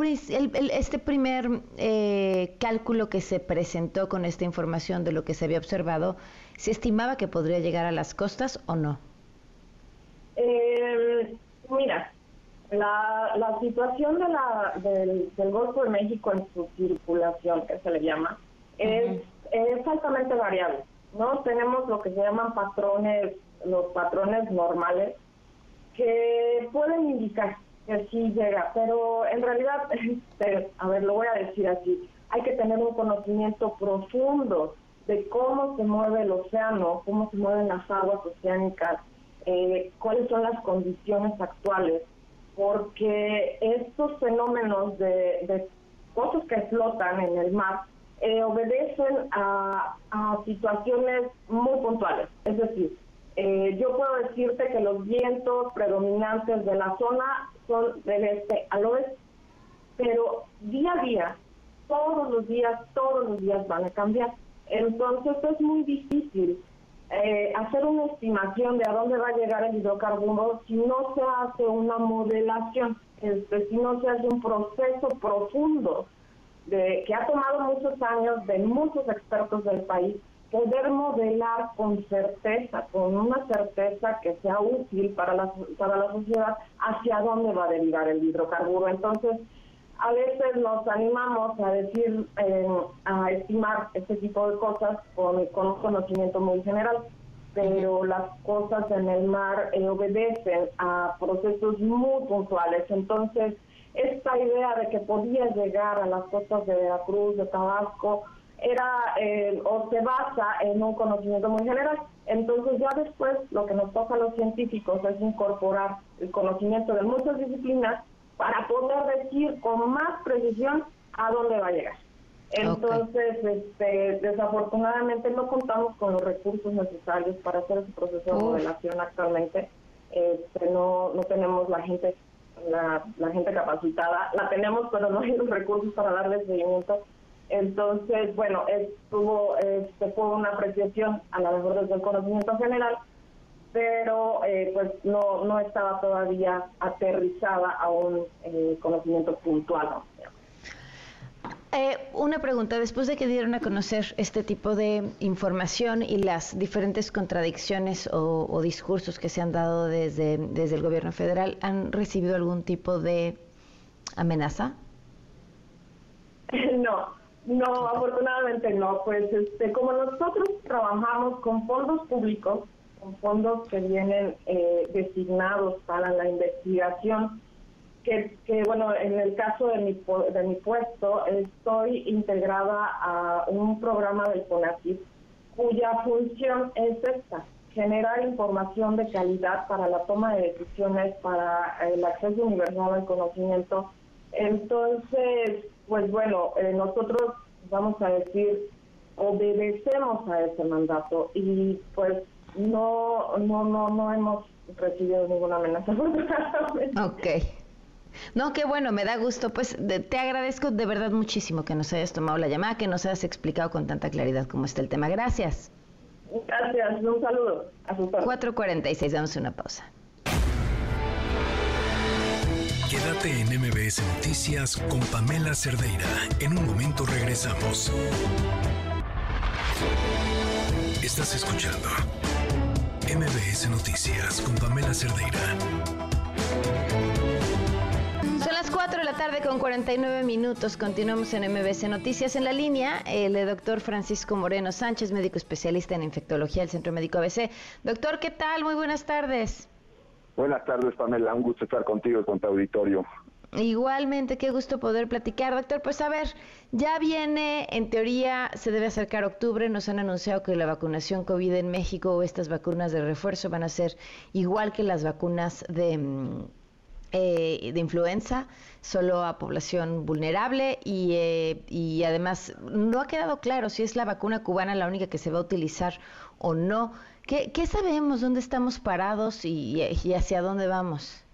este primer eh, cálculo que se presentó con esta información de lo que se había observado, ¿se estimaba que podría llegar a las costas o no? Eh, mira, la, la situación de la, del, Golfo de México en su circulación, que se le llama, es, es altamente variable. ¿no? Tenemos lo que se llaman patrones, los patrones normales, que pueden indicar que sí llega, pero en realidad, a ver, lo voy a decir así, hay que tener un conocimiento profundo de cómo se mueve el océano, cómo se mueven las aguas oceánicas, eh, cuáles son las condiciones actuales, porque estos fenómenos de, cosas que flotan en el mar eh, obedecen a, a situaciones muy puntuales. Es decir, eh, yo puedo decirte que los vientos predominantes de la zona son del este al oeste, pero día a día, todos los días, todos los días van a cambiar. Entonces es muy difícil eh, hacer una estimación de a dónde va a llegar el hidrocarburo si no se hace una modelación, este, si no se hace un proceso profundo de, que ha tomado muchos años de muchos expertos del país poder modelar con certeza, con una certeza que sea útil para la, para la sociedad, hacia dónde va a derivar el hidrocarburo. Entonces, a veces nos animamos a decir, eh, a estimar este tipo de cosas con, con, un conocimiento muy general, pero las cosas en el mar eh, obedecen a procesos muy puntuales. Entonces, esta idea de que podía llegar a las costas de Veracruz, de Tabasco, era eh, o se basa en un conocimiento muy general. Entonces ya después lo que nos toca a los científicos es incorporar el conocimiento de muchas disciplinas para poder decir con más precisión a dónde va a llegar. Entonces, este, desafortunadamente no contamos con los recursos necesarios para hacer ese proceso de modelación actualmente. Este, no, no tenemos la gente la, la gente capacitada, la tenemos pero no hay los recursos para darle seguimiento entonces, bueno, estuvo, este, fue una apreciación a lo mejor desde el conocimiento general, pero eh, pues no, no estaba todavía aterrizada a un eh, conocimiento puntual. Eh, una pregunta, después de que dieron a conocer este tipo de información y las diferentes contradicciones o, o, discursos que se han dado desde, desde el gobierno federal, ¿han recibido algún tipo de amenaza? No, no, afortunadamente no. Pues este, como nosotros trabajamos con fondos públicos, con fondos que vienen eh, designados para la investigación, que, que, bueno, en el caso de mi, de mi puesto, estoy integrada a un programa del CONACYT cuya función es esta, generar información de calidad para la toma de decisiones, para el acceso universal al conocimiento. Entonces, pues bueno, eh, nosotros vamos a decir, obedecemos a ese mandato y pues no, no, no, no hemos recibido ninguna amenaza. ok. No, qué bueno, me da gusto. Pues te agradezco de verdad muchísimo que nos hayas tomado la llamada, que nos hayas explicado con tanta claridad cómo está el tema. Gracias. Gracias, un saludo. A 4.46, damos una pausa. Quédate en MBS Noticias con Pamela Cerdeira. En un momento regresamos. Estás escuchando MBS Noticias con Pamela Cerdeira. Son las 4 de la tarde con 49 minutos. Continuamos en MBS Noticias. En la línea, el doctor Francisco Moreno Sánchez, médico especialista en infectología del Centro Médico ABC. Doctor, ¿qué tal? Muy buenas tardes. Buenas tardes, Pamela. Un gusto estar contigo y con tu auditorio. Igualmente, qué gusto poder platicar, doctor. Pues a ver, ya viene, en teoría, se debe acercar octubre. Nos han anunciado que la vacunación COVID en México o estas vacunas de refuerzo van a ser igual que las vacunas de, mm, eh, de influenza, solo a población vulnerable y, eh, y además no ha quedado claro si es la vacuna cubana la única que se va a utilizar o no. ¿Qué, qué sabemos? ¿Dónde estamos parados y, y hacia dónde vamos?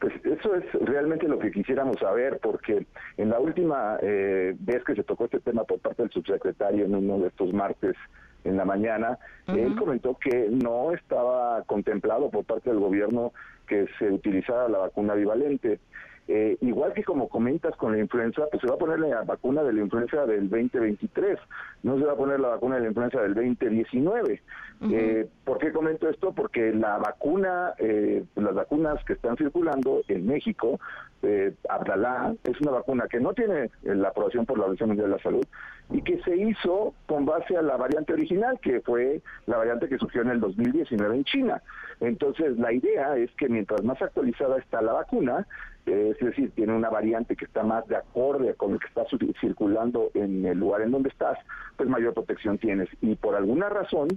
Pues eso es realmente lo que quisiéramos saber, porque en la última eh, vez que se tocó este tema por parte del subsecretario en uno de estos martes en la mañana, él comentó que no estaba contemplado por parte del gobierno que se utilizara la vacuna bivalente. Eh, igual que como comentas con la influenza, pues se va a poner la vacuna de la influenza del 2023, no se va a poner la vacuna de la influenza del 2019. Eh, ¿Por qué comento esto? Porque la vacuna, eh, las vacunas que están circulando en México, eh, Abdalá, es una vacuna que no tiene la aprobación por la Organización Mundial de la Salud y que se hizo con base a la variante original, que fue la variante que surgió en el 2019 en China. Entonces, la idea es que mientras más actualizada está la vacuna, eh, es decir, tiene una variante que está más de acorde con lo que está circulando en el lugar en donde estás, pues mayor protección tienes. Y por alguna razón,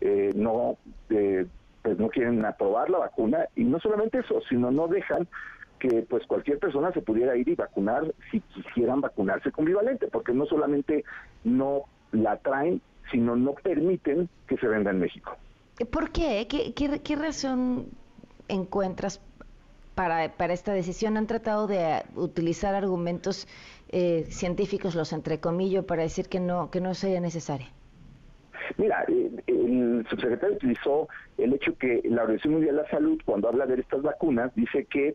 eh, no, eh, pues no quieren aprobar la vacuna y no solamente eso, sino no dejan que pues cualquier persona se pudiera ir y vacunar si quisieran vacunarse con bivalente, porque no solamente no la traen, sino no permiten que se venda en México. ¿Por qué? ¿Qué, qué, razón encuentras para, para, esta decisión? ¿Han tratado de utilizar argumentos eh, científicos, los entrecomillo, para decir que no, que no sería necesaria? Mira, eh, el subsecretario utilizó el hecho que la Organización Mundial de la Salud, cuando habla de estas vacunas, dice que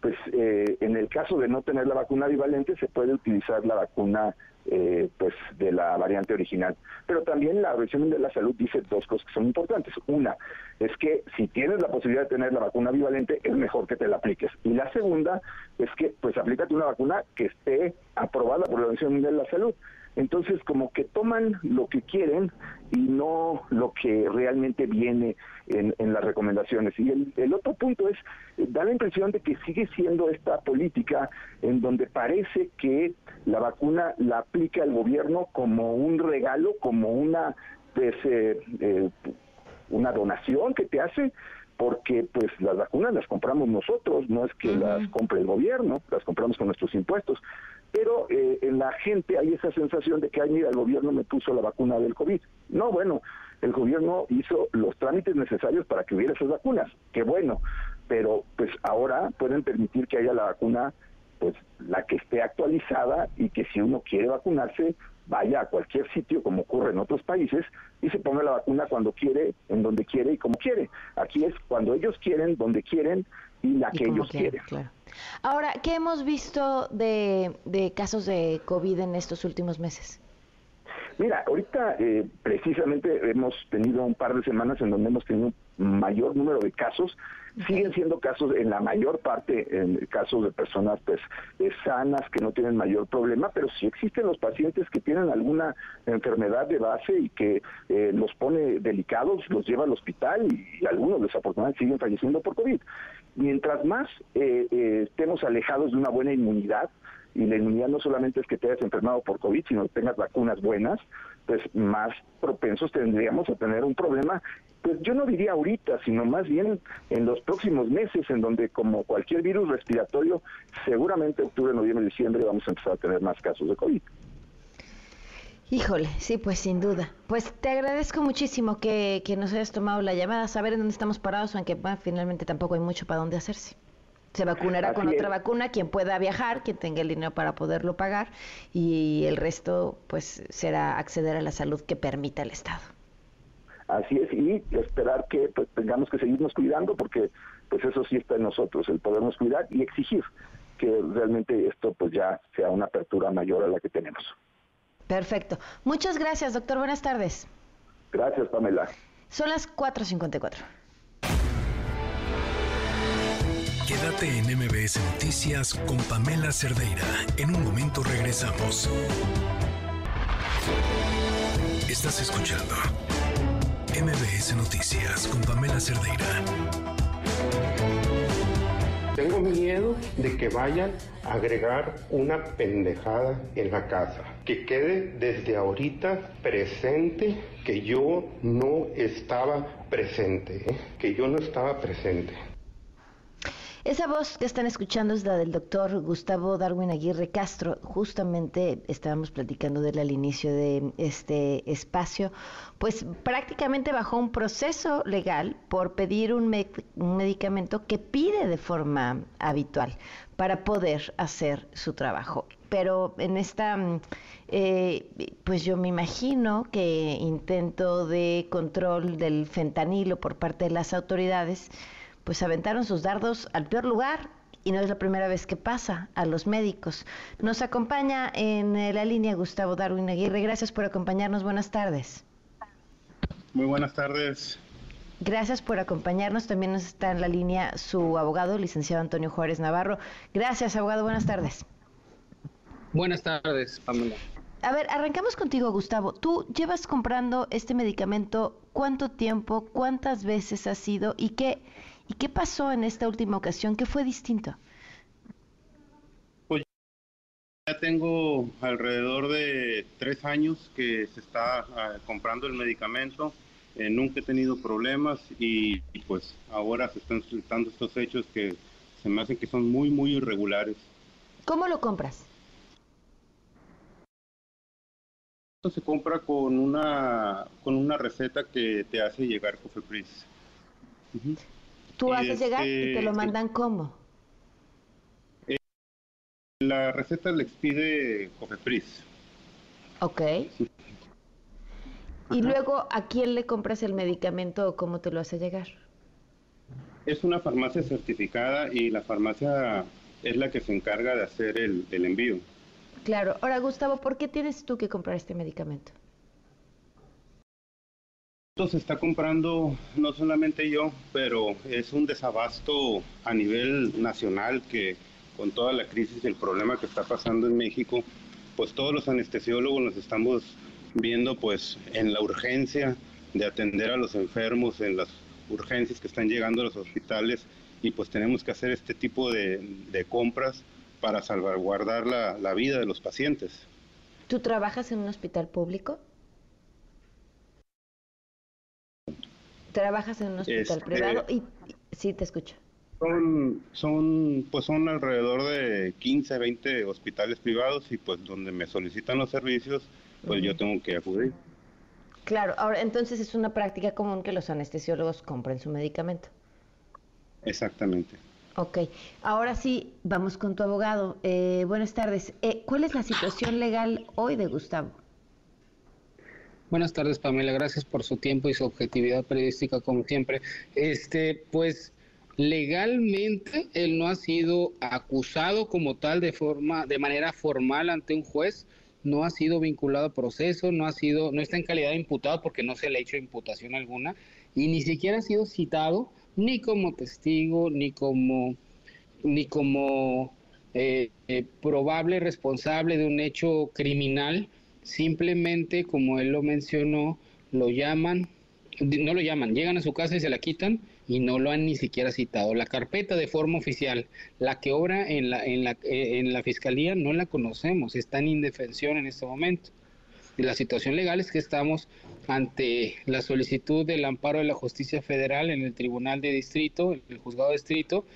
pues eh, en el caso de no tener la vacuna bivalente se puede utilizar la vacuna eh, pues de la variante original. Pero también la Organización de la Salud dice dos cosas que son importantes. Una es que si tienes la posibilidad de tener la vacuna bivalente es mejor que te la apliques. Y la segunda es que pues aplícate una vacuna que esté aprobada por la Organización Mundial de la Salud. Entonces, como que toman lo que quieren y no lo que realmente viene en, en las recomendaciones. Y el, el, otro punto es, da la impresión de que sigue siendo esta política en donde parece que la vacuna la aplica el gobierno como un regalo, como una, pues, eh, eh, una donación que te hace porque pues las vacunas las compramos nosotros, no es que uh -huh. las compre el gobierno, las compramos con nuestros impuestos pero eh, en la gente hay esa sensación de que, ay, mira, el gobierno me puso la vacuna del COVID. No, bueno, el gobierno hizo los trámites necesarios para que hubiera esas vacunas, qué bueno, pero pues ahora pueden permitir que haya la vacuna, pues la que esté actualizada y que si uno quiere vacunarse, vaya a cualquier sitio, como ocurre en otros países, y se ponga la vacuna cuando quiere, en donde quiere y como quiere. Aquí es cuando ellos quieren, donde quieren y la y que ellos quieren. quieren. Claro. Ahora, ¿qué hemos visto de, de, casos de COVID en estos últimos meses? Mira, ahorita eh, precisamente hemos tenido un par de semanas en donde hemos tenido un mayor número de casos. Siguen siendo casos, en la mayor parte, en casos de personas pues sanas que no tienen mayor problema, pero sí existen los pacientes que tienen alguna enfermedad de base y que eh, los pone delicados, los lleva al hospital y, y algunos desafortunadamente siguen falleciendo por COVID. Mientras más eh, eh, estemos alejados de una buena inmunidad, y la inmunidad no solamente es que te hayas enfermado por COVID, sino que tengas vacunas buenas, pues más propensos tendríamos a tener un problema, pues yo no diría ahorita, sino más bien en los próximos meses, en donde como cualquier virus respiratorio, seguramente octubre, noviembre, diciembre vamos a empezar a tener más casos de COVID. Híjole, sí, pues sin duda. Pues te agradezco muchísimo que, que nos hayas tomado la llamada, saber en dónde estamos parados, aunque bueno, finalmente tampoco hay mucho para dónde hacerse. Se vacunará Así con otra vacuna quien pueda viajar, quien tenga el dinero para poderlo pagar y el resto pues será acceder a la salud que permita el Estado. Así es, y esperar que pues, tengamos que seguirnos cuidando porque pues eso sí está en nosotros, el podernos cuidar y exigir que realmente esto pues ya sea una apertura mayor a la que tenemos. Perfecto. Muchas gracias, doctor. Buenas tardes. Gracias, Pamela. Son las 4.54. Quédate en MBS Noticias con Pamela Cerdeira. En un momento regresamos. Estás escuchando MBS Noticias con Pamela Cerdeira. Tengo miedo de que vayan a agregar una pendejada en la casa. Que quede desde ahorita presente que yo no estaba presente. ¿eh? Que yo no estaba presente. Esa voz que están escuchando es la del doctor Gustavo Darwin Aguirre Castro. Justamente estábamos platicando de él al inicio de este espacio. Pues prácticamente bajó un proceso legal por pedir un, un medicamento que pide de forma habitual para poder hacer su trabajo. Pero en esta, eh, pues yo me imagino que intento de control del fentanilo por parte de las autoridades, pues aventaron sus dardos al peor lugar y no es la primera vez que pasa a los médicos. Nos acompaña en eh, la línea Gustavo Darwin Aguirre. Gracias por acompañarnos. Buenas tardes. Muy buenas tardes. Gracias por acompañarnos. También nos está en la línea su abogado, licenciado Antonio Juárez Navarro. Gracias, abogado. Buenas tardes. Buenas tardes, Pamela. A ver, arrancamos contigo, Gustavo. Tú llevas comprando este medicamento cuánto tiempo, cuántas veces ha sido y qué ¿Y qué pasó en esta última ocasión? ¿Qué fue distinto? Pues ya tengo alrededor de tres años que se está ah, comprando el medicamento. Eh, nunca he tenido problemas y, pues ahora se están suscitando estos hechos que se me hacen que son muy, muy irregulares. ¿Cómo lo compras? Esto se compra con una, con una receta que te hace llegar Cofepris. Tú haces llegar y te lo mandan cómo? Eh, la receta le expide Cofepris. Ok. Y luego, ¿a quién le compras el medicamento o cómo te lo hace llegar? Es una farmacia certificada y la farmacia es la que se encarga de hacer el, el envío. Claro. Ahora, Gustavo, ¿por qué tienes tú que comprar este medicamento? Se está comprando no solamente yo, pero es un desabasto a nivel nacional que con toda la crisis y el problema que está pasando en México, pues todos los anestesiólogos nos estamos viendo pues en la urgencia de atender a los enfermos, en las urgencias que están llegando a los hospitales y pues tenemos que hacer este tipo de, compras para salvaguardar la, la vida de los pacientes. ¿Tú trabajas en un hospital público? Trabajas en un hospital este, privado y sí te escucho. Son, son, pues son alrededor de 15, 20 hospitales privados y pues donde me solicitan los servicios, pues yo tengo que acudir. Claro, ahora entonces es una práctica común que los anestesiólogos compren su medicamento. Exactamente. Ok, ahora sí, vamos con tu abogado. Eh, buenas tardes. Eh, ¿Cuál es la situación legal hoy de Gustavo? Buenas tardes, Pamela. Gracias por su tiempo y su objetividad periodística, como siempre. Este, pues legalmente él no ha sido acusado como tal de forma, de manera formal ante un juez, no ha sido vinculado a proceso, no ha sido, no está en calidad de imputado porque no se le ha hecho imputación alguna y ni siquiera ha sido citado ni como testigo ni como ni como eh, eh, probable responsable de un hecho criminal simplemente, como él lo mencionó, lo llaman, no lo llaman, llegan a su casa y se la quitan y no lo han ni siquiera citado. La carpeta de forma oficial, la que obra en la, en la, eh, en la fiscalía, no la conocemos, está en indefensión en este momento. Y la situación legal es que estamos ante la solicitud del amparo de la justicia federal en el tribunal de distrito, el juzgado de distrito,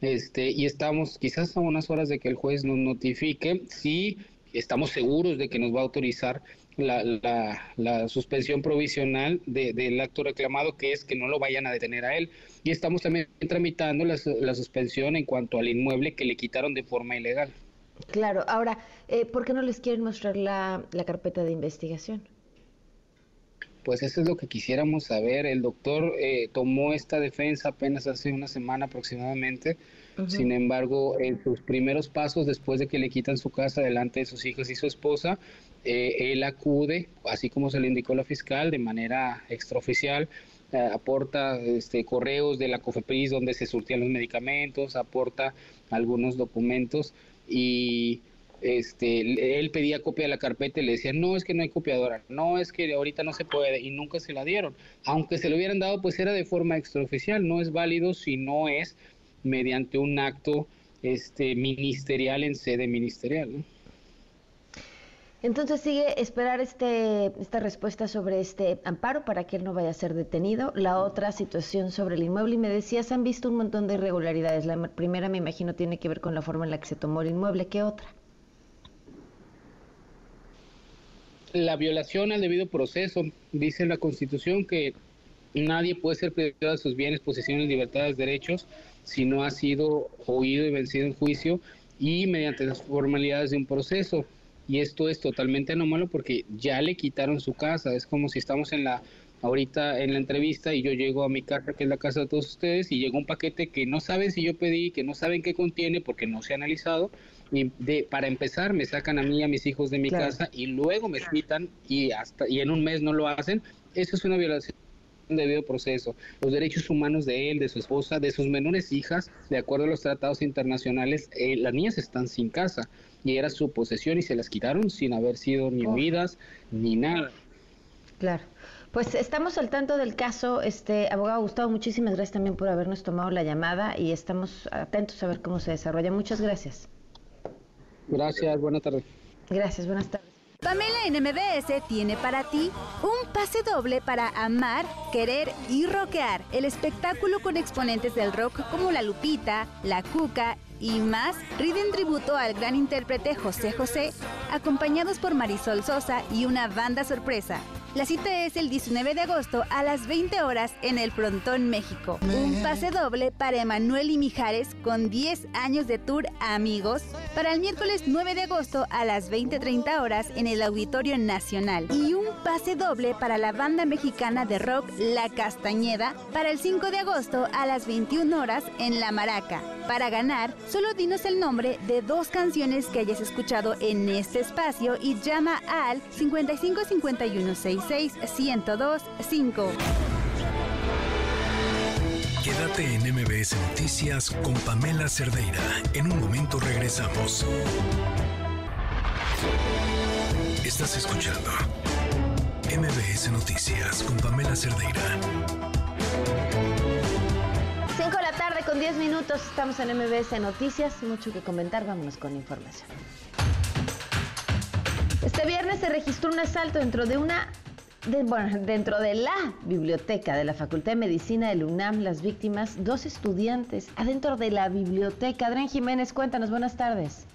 este, y estamos quizás a unas horas de que el juez nos notifique si estamos seguros de que nos va a autorizar la, suspensión provisional del acto reclamado, que es que no lo vayan a detener a él. Y estamos también tramitando la, suspensión en cuanto al inmueble que le quitaron de forma ilegal. Claro, ahora, eh, ¿por qué no les quieren mostrar la, carpeta de investigación? Pues eso es lo que quisiéramos saber. El doctor eh, tomó esta defensa apenas hace una semana aproximadamente sin embargo, en sus primeros pasos, después de que le quitan su casa delante de sus hijos y su esposa, eh, él acude, así como se le indicó la fiscal, de manera extraoficial, eh, aporta este, correos de la COFEPRIS donde se surtían los medicamentos, aporta algunos documentos y este, él pedía copia de la carpeta y le decía, no, es que no hay copiadora, no, es que ahorita no se puede, y nunca se la dieron. Aunque se lo hubieran dado, pues era de forma extraoficial, no es válido si no es mediante un acto este, ministerial en sede ministerial. Entonces sigue esperar este, esta respuesta sobre este amparo para que él no vaya a ser detenido. La otra situación sobre el inmueble, y me decías, han visto un montón de irregularidades. La primera, me imagino, tiene que ver con la forma en la que se tomó el inmueble. ¿Qué otra? La violación al debido proceso. Dice la Constitución que nadie puede ser privado de sus bienes, posesiones, libertades, derechos, si no ha sido oído y vencido en juicio y mediante las formalidades de un proceso. Y esto es totalmente anómalo porque ya le quitaron su casa, es como si estamos en la ahorita en la entrevista y yo llego a mi casa, que es la casa de todos ustedes, y llega un paquete que no saben si yo pedí, que no saben qué contiene porque no se ha analizado, y de, para empezar me sacan a mí y a mis hijos de mi casa y luego me quitan y hasta y en un mes no lo hacen, eso es una violación debido proceso. Los derechos humanos de él, de su esposa, de sus menores hijas, de acuerdo a los tratados internacionales, eh, las niñas están sin casa y era su posesión y se las quitaron sin haber sido ni huidas ni nada. Claro. Pues estamos al tanto del caso, este abogado Gustavo, muchísimas gracias también por habernos tomado la llamada y estamos atentos a ver cómo se desarrolla. Muchas gracias. Gracias, buenas tardes. Gracias, buenas tardes. Pamela en MBS tiene para ti un pase doble para amar, querer y rockear. El espectáculo con exponentes del rock como La Lupita, La Cuca y más riden tributo al gran intérprete José José, acompañados por Marisol Sosa y una banda sorpresa. La cita es el 19 de agosto a las 20 horas en el Frontón México. Un pase doble para Emanuel y Mijares con 10 años de tour Amigos para el miércoles 9 de agosto a las 20.30 horas en el Auditorio Nacional. Y un pase doble para la banda mexicana de rock La Castañeda para el 5 de agosto a las 21 horas en La Maraca. Para ganar, solo dinos el nombre de dos canciones que hayas escuchado en este espacio y llama al 555166 1025. Quédate en MBS Noticias con Pamela Cerdeira. En un momento regresamos. Estás escuchando MBS Noticias con Pamela Cerdeira. 5 de la tarde con 10 minutos. Estamos en MBS Noticias. Mucho que comentar. Vámonos con información. Este viernes se registró un asalto dentro de una bueno, dentro de la biblioteca de la Facultad de Medicina del UNAM, las víctimas, dos estudiantes adentro de la biblioteca. Adrián Jiménez, cuéntanos, buenas tardes.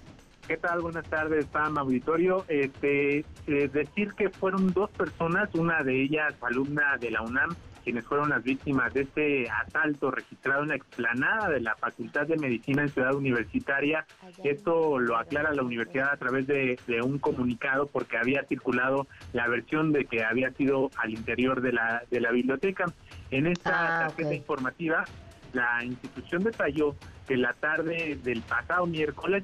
¿Qué tal? Buenas tardes, Pam Auditorio. Este, eh, decir que fueron dos personas, una de ellas alumna de la UNAM quienes fueron las víctimas de este asalto registrado en la explanada de la Facultad de Medicina en Ciudad Universitaria. Esto lo aclara la universidad a través de, un comunicado porque había circulado la versión de que había sido al interior de la, de la biblioteca. En esta ah, tarjeta informativa, la institución detalló que la tarde del pasado miércoles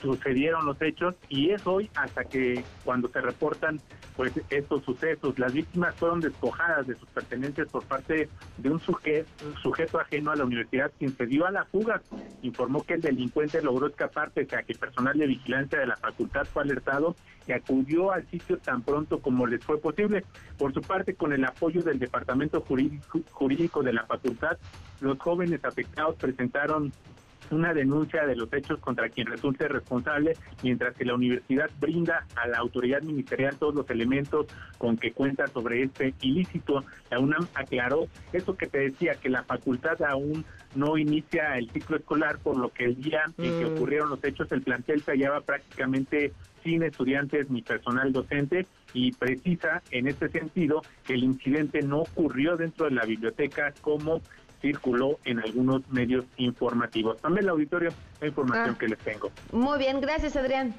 sucedieron los hechos y es hoy hasta que cuando se reportan pues estos sucesos. Las víctimas fueron despojadas de sus pertenencias por parte de un sujeto, sujeto ajeno a la universidad quien se dio a la fuga. Informó que el delincuente logró escapar pese a que personal de vigilancia de la facultad fue alertado y acudió al sitio tan pronto como les fue posible. Por su parte, con el apoyo del Departamento Jurídico de la facultad, los jóvenes afectados presentaron una denuncia de los hechos contra quien resulte responsable, mientras que la universidad brinda a la autoridad ministerial todos los elementos con que cuenta sobre este ilícito. La UNAM aclaró eso que te decía, que la facultad aún no inicia el ciclo escolar, por lo que el día en que mm. ocurrieron los hechos, el plantel se hallaba prácticamente sin estudiantes ni personal docente y precisa en este sentido que el incidente no ocurrió dentro de la biblioteca como circuló en algunos medios informativos. También el auditorio, la información ah. que les tengo. Muy bien, gracias Adrián.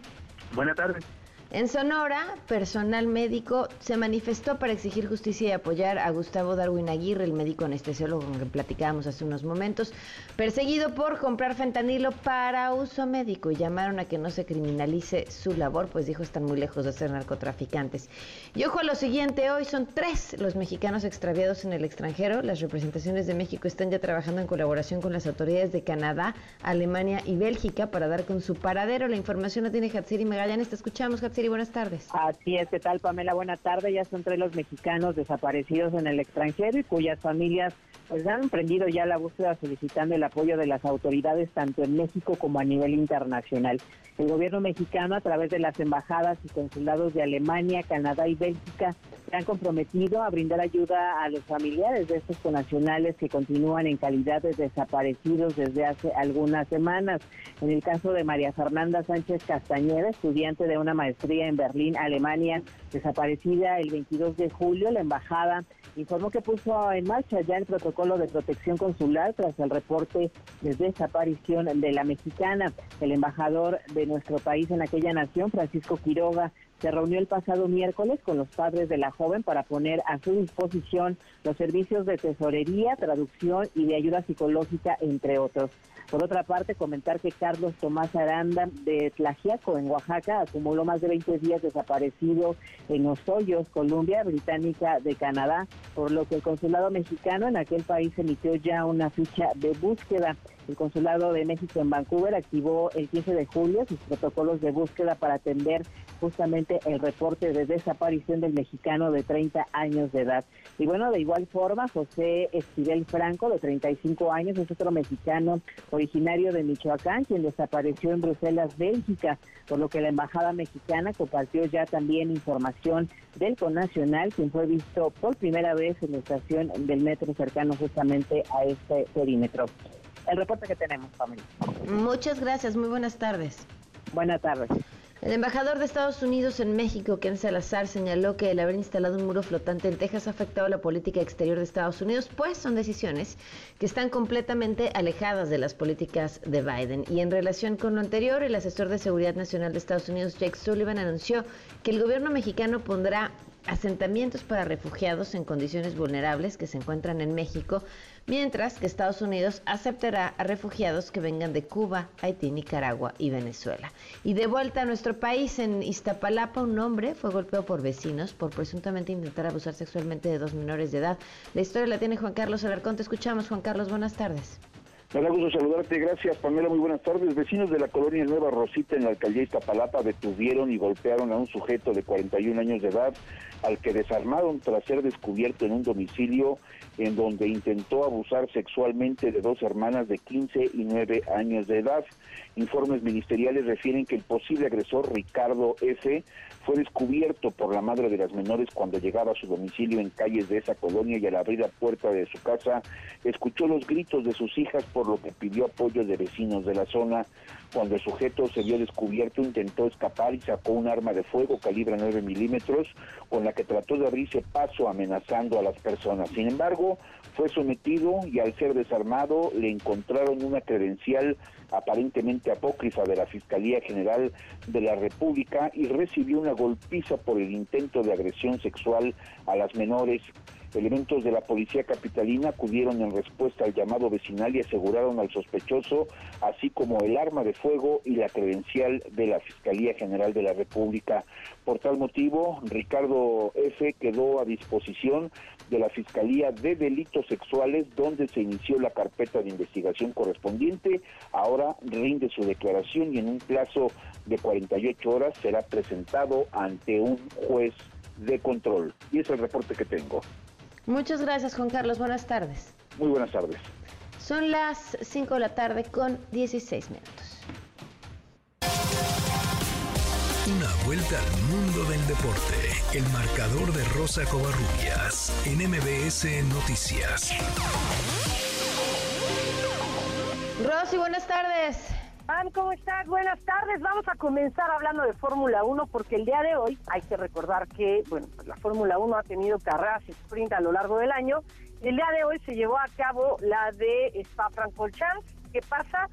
Buenas tardes. En Sonora, personal médico se manifestó para exigir justicia y apoyar a Gustavo Darwin Aguirre, el médico anestesiólogo con que platicábamos hace unos momentos, perseguido por comprar fentanilo para uso médico y llamaron a que no se criminalice su labor, pues dijo están muy lejos de ser narcotraficantes. Y ojo a lo siguiente, hoy son tres los mexicanos extraviados en el extranjero. Las representaciones de México están ya trabajando en colaboración con las autoridades de Canadá, Alemania y Bélgica para dar con su paradero. La información la tiene Hatsiri Magallanes. Te escuchamos, Hatsiri. Buenas tardes. Así es, ¿qué tal Pamela? Buenas tardes. Ya son tres los mexicanos desaparecidos en el extranjero y cuyas familias pues han emprendido ya la búsqueda solicitando el apoyo de las autoridades tanto en México como a nivel internacional. El gobierno mexicano a través de las embajadas y consulados de Alemania, Canadá y Bélgica se han comprometido a brindar ayuda a los familiares de estos conacionales que continúan en calidad de desaparecidos desde hace algunas semanas. En el caso de María Fernanda Sánchez Castañeda, estudiante de una maestría en Berlín, Alemania, desaparecida el 22 de julio, la embajada informó que puso en marcha ya el protocolo de protección consular tras el reporte de desaparición de la mexicana. El embajador de nuestro país en aquella nación, Francisco Quiroga, se reunió el pasado miércoles con los padres de la joven para poner a su disposición los servicios de tesorería, traducción y de ayuda psicológica, entre otros. Por otra parte, comentar que Carlos Tomás Aranda de Tlajiaco, en Oaxaca, acumuló más de 20 días desaparecido en Hoyos, Columbia Británica de Canadá, por lo que el consulado mexicano en aquel país emitió ya una ficha de búsqueda. El Consulado de México en Vancouver activó el 15 de julio sus protocolos de búsqueda para atender justamente el reporte de desaparición del mexicano de 30 años de edad. Y bueno, de igual forma, José Esquivel Franco, de 35 años, es otro mexicano originario de Michoacán, quien desapareció en Bruselas, Bélgica, por lo que la Embajada Mexicana compartió ya también información del Conacional, quien fue visto por primera vez en la estación del metro cercano justamente a este perímetro el reporte que tenemos, familia. Muchas gracias, muy buenas tardes. Buenas tardes. El embajador de Estados Unidos en México, Ken Salazar, señaló que el haber instalado un muro flotante en Texas ha afectado la política exterior de Estados Unidos, pues son decisiones que están completamente alejadas de las políticas de Biden. Y en relación con lo anterior, el asesor de Seguridad Nacional de Estados Unidos, Jake Sullivan, anunció que el gobierno mexicano pondrá asentamientos para refugiados en condiciones vulnerables que se encuentran en México, mientras que Estados Unidos aceptará a refugiados que vengan de Cuba, Haití, Nicaragua y Venezuela. Y de vuelta a nuestro país, en Iztapalapa, un hombre fue golpeado por vecinos por presuntamente intentar abusar sexualmente de dos menores de edad. La historia la tiene Juan Carlos Alarcón. Te escuchamos, Juan Carlos. Buenas tardes. Me da gusto saludarte, gracias Pamela, muy buenas tardes. Vecinos de la colonia Nueva Rosita en la alcaldía Iztapalapa detuvieron y golpearon a un sujeto de 41 años de edad al que desarmaron tras ser descubierto en un domicilio en donde intentó abusar sexualmente de dos hermanas de 15 y 9 años de edad. Informes ministeriales refieren que el posible agresor Ricardo F fue descubierto por la madre de las menores cuando llegaba a su domicilio en calles de esa colonia y al abrir la puerta de su casa escuchó los gritos de sus hijas por lo que pidió apoyo de vecinos de la zona. Cuando el sujeto se vio descubierto intentó escapar y sacó un arma de fuego calibre 9 milímetros con la que trató de abrirse paso amenazando a las personas. Sin embargo, fue sometido y al ser desarmado le encontraron una credencial aparentemente apócrifa de la Fiscalía General de la República y recibió una golpiza por el intento de agresión sexual a las menores. Elementos de la policía capitalina acudieron en respuesta al llamado vecinal y aseguraron al sospechoso, así como el arma de fuego y la credencial de la Fiscalía General de la República. Por tal motivo, Ricardo F. quedó a disposición de la Fiscalía de Delitos Sexuales, donde se inició la carpeta de investigación correspondiente. Ahora rinde su declaración y en un plazo de 48 horas será presentado ante un juez de control. Y es el reporte que tengo. Muchas gracias, Juan Carlos. Buenas tardes. Muy buenas tardes. Son las 5 de la tarde con 16 minutos. Una vuelta al mundo del deporte. El marcador de Rosa Covarrubias en MBS Noticias. Rosy, buenas tardes. ¿Cómo estás? Buenas tardes. Vamos a comenzar hablando de Fórmula 1 porque el día de hoy hay que recordar que, bueno, pues la Fórmula 1 ha tenido carreras y sprint a lo largo del año. El día de hoy se llevó a cabo la de Spa-Francorchamps. ¿Qué pasa?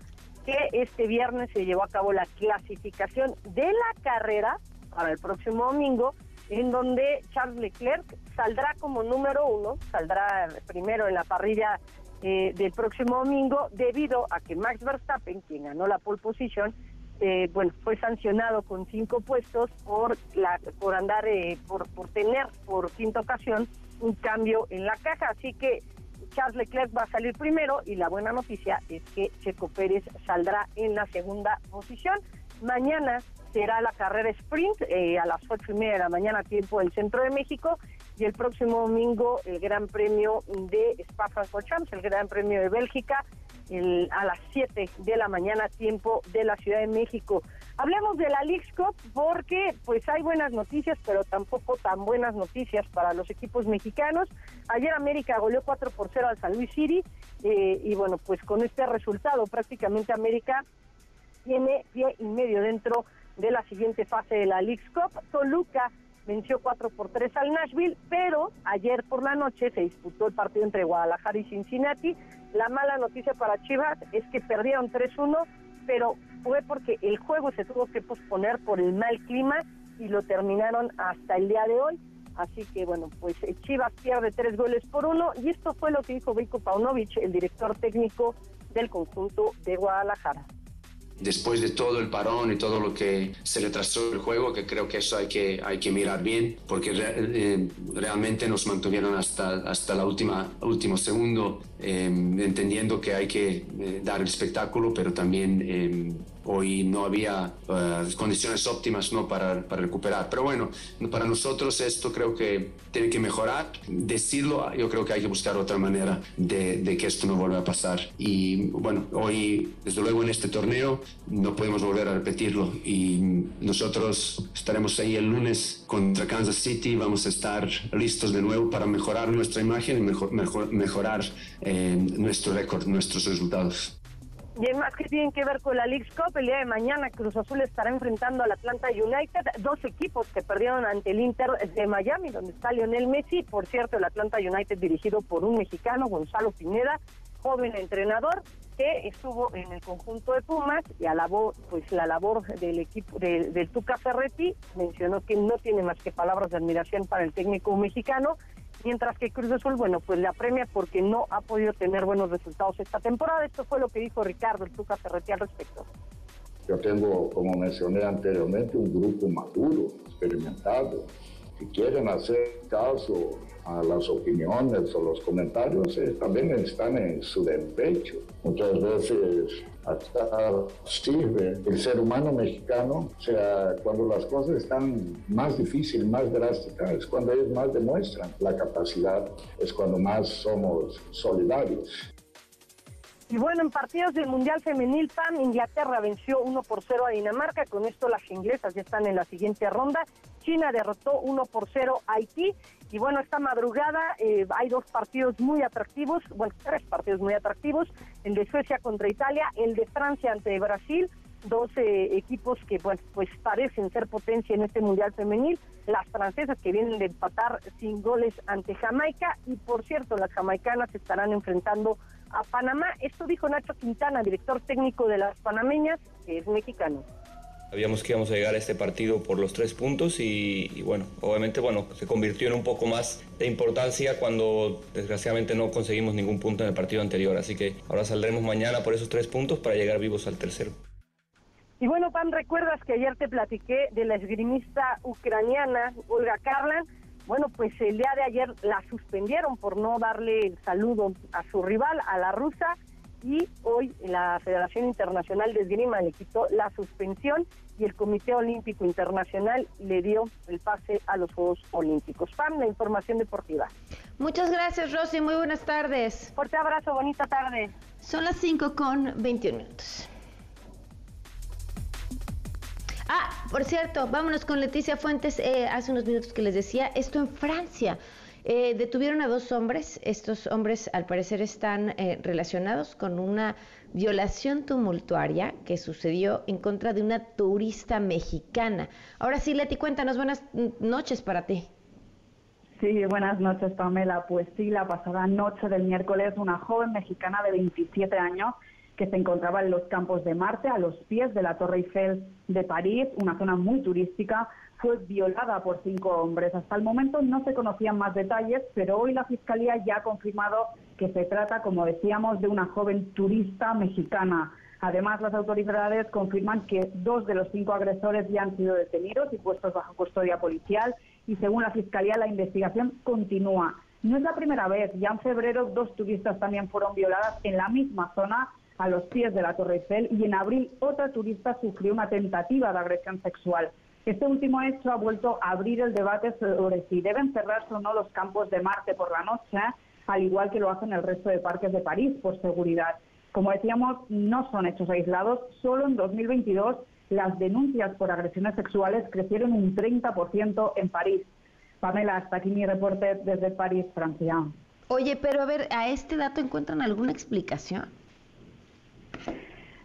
Que este viernes se llevó a cabo la clasificación de la carrera para el próximo domingo, en donde Charles Leclerc saldrá como número uno, saldrá primero en la parrilla eh, del próximo domingo debido a que Max Verstappen, quien ganó la pole position, eh, bueno, fue sancionado con cinco puestos por la por andar eh, por, por tener por quinta ocasión un cambio en la caja, así que Charles Leclerc va a salir primero y la buena noticia es que Checo Pérez saldrá en la segunda posición. Mañana será la carrera sprint eh, a las ocho y media de la mañana, tiempo del centro de México, y el próximo domingo el Gran Premio de Spa-Francorchamps, el Gran Premio de Bélgica, a las 7 de la mañana, tiempo de la Ciudad de México. Hablemos de la Leagues Cup porque pues hay buenas noticias, pero tampoco tan buenas noticias para los equipos mexicanos. Ayer América goleó 4 por 0 al San Luis City eh, y bueno, pues con este resultado prácticamente América tiene pie y medio dentro de la siguiente fase de la Leagues Cup. Toluca venció 4 por 3 al Nashville, pero ayer por la noche se disputó el partido entre Guadalajara y Cincinnati. La mala noticia para Chivas es que perdieron 3-1, pero fue porque el juego se tuvo que posponer por el mal clima y lo terminaron hasta el día de hoy. Así que bueno, pues eh, Chivas pierde tres goles por uno y esto fue lo que dijo Vico Paunovic, el director técnico del conjunto de Guadalajara después de todo el parón y todo lo que se retrasó el juego, que creo que eso hay que, hay que mirar bien, porque eh, realmente nos mantuvieron hasta, hasta la última último segundo, eh, entendiendo que hay que eh, dar el espectáculo, pero también hoy no había uh, condiciones óptimas ¿no? para, para, recuperar. Pero bueno, para nosotros esto creo que tiene que mejorar. Decirlo, yo creo que hay que buscar otra manera de, de, que esto no vuelva a pasar. Y bueno, hoy, desde luego en este torneo, no podemos volver a repetirlo. Y nosotros estaremos ahí el lunes contra Kansas City. Vamos a estar listos de nuevo para mejorar nuestra imagen y mejor, mejor, mejorar eh, nuestro récord, nuestros resultados. Y más que tienen que ver con la League Cup, el día de mañana Cruz Azul estará enfrentando al Atlanta United, dos equipos que perdieron ante el Inter de Miami, donde está Lionel Messi. Por cierto, el Atlanta United dirigido por un mexicano, Gonzalo Pineda, joven entrenador, que estuvo en el conjunto de Pumas y alabó pues la labor del equipo de, del Tuca Ferretti, mencionó que no tiene más que palabras de admiración para el técnico mexicano mientras que Cruz Azul, bueno, pues la premia porque no ha podido tener buenos resultados esta temporada. Esto fue lo que dijo Ricardo el Tuca Ferretti al respecto. Yo tengo, como mencioné anteriormente, un grupo maduro, experimentado. Si quieren hacer caso a las opiniones o los comentarios, eh, también están en su derecho. Muchas veces hasta sirve el ser humano mexicano, o sea, cuando las cosas están más difíciles, más drásticas, es cuando ellos más demuestran la capacidad, es cuando más somos solidarios. Y bueno, en partidos del Mundial Femenil PAM, Inglaterra venció 1 por 0 a Dinamarca. Con esto las inglesas ya están en la siguiente ronda. China derrotó 1 por 0 a Haití. Y bueno, esta madrugada eh, hay dos partidos muy atractivos, bueno, tres partidos muy atractivos. El de Suecia contra Italia, el de Francia ante Brasil. Dos eh, equipos que bueno, pues parecen ser potencia en este Mundial Femenil. Las francesas que vienen de empatar sin goles ante Jamaica. Y por cierto, las jamaicanas estarán enfrentando a Panamá. Esto dijo Nacho Quintana, director técnico de las panameñas, que es mexicano. Sabíamos que íbamos a llegar a este partido por los tres puntos y, bueno, obviamente bueno, se convirtió en un poco más de importancia cuando desgraciadamente no conseguimos ningún punto en el partido anterior. Así que ahora saldremos mañana por esos tres puntos para llegar vivos al tercero. Y bueno, Pam, ¿recuerdas que ayer te platiqué de la esgrimista ucraniana Olga Karlan? Bueno, pues el día de ayer la suspendieron por no darle el saludo a su rival, a la rusa, y hoy la Federación Internacional de Esgrima le quitó la suspensión y el Comité Olímpico Internacional le dio el pase a los Juegos Olímpicos. Pam, la información deportiva. Muchas gracias, Rosy. Muy buenas tardes. Fuerte abrazo, bonita tarde. Son las 5 con 21 minutos. Ah, por cierto, vámonos con Leticia Fuentes. Eh, hace unos minutos que les decía, esto en Francia. Eh, detuvieron a dos hombres. Estos hombres, al parecer, están eh, relacionados con una violación tumultuaria que sucedió en contra de una turista mexicana. Ahora sí, Leti, cuéntanos. Buenas noches para ti. Sí, buenas noches, Pamela. Pues sí, la pasada noche del miércoles, una joven mexicana de 27 años que se encontraba en los campos de Marte, a los pies de la Torre Eiffel de París, una zona muy turística, fue violada por cinco hombres. Hasta el momento no se conocían más detalles, pero hoy la Fiscalía ya ha confirmado que se trata, como decíamos, de una joven turista mexicana. Además, las autoridades confirman que dos de los cinco agresores ya han sido detenidos y puestos bajo custodia policial y según la Fiscalía la investigación continúa. No es la primera vez, ya en febrero dos turistas también fueron violadas en la misma zona a los pies de la Torre Eiffel y en abril otra turista sufrió una tentativa de agresión sexual. Este último hecho ha vuelto a abrir el debate sobre si deben cerrarse o no los campos de Marte por la noche, al igual que lo hacen el resto de parques de París por seguridad. Como decíamos, no son hechos aislados. Solo en 2022 las denuncias por agresiones sexuales crecieron un 30% en París. Pamela, hasta aquí mi reporte desde París, Francia. Oye, pero a ver, ¿a este dato encuentran alguna explicación?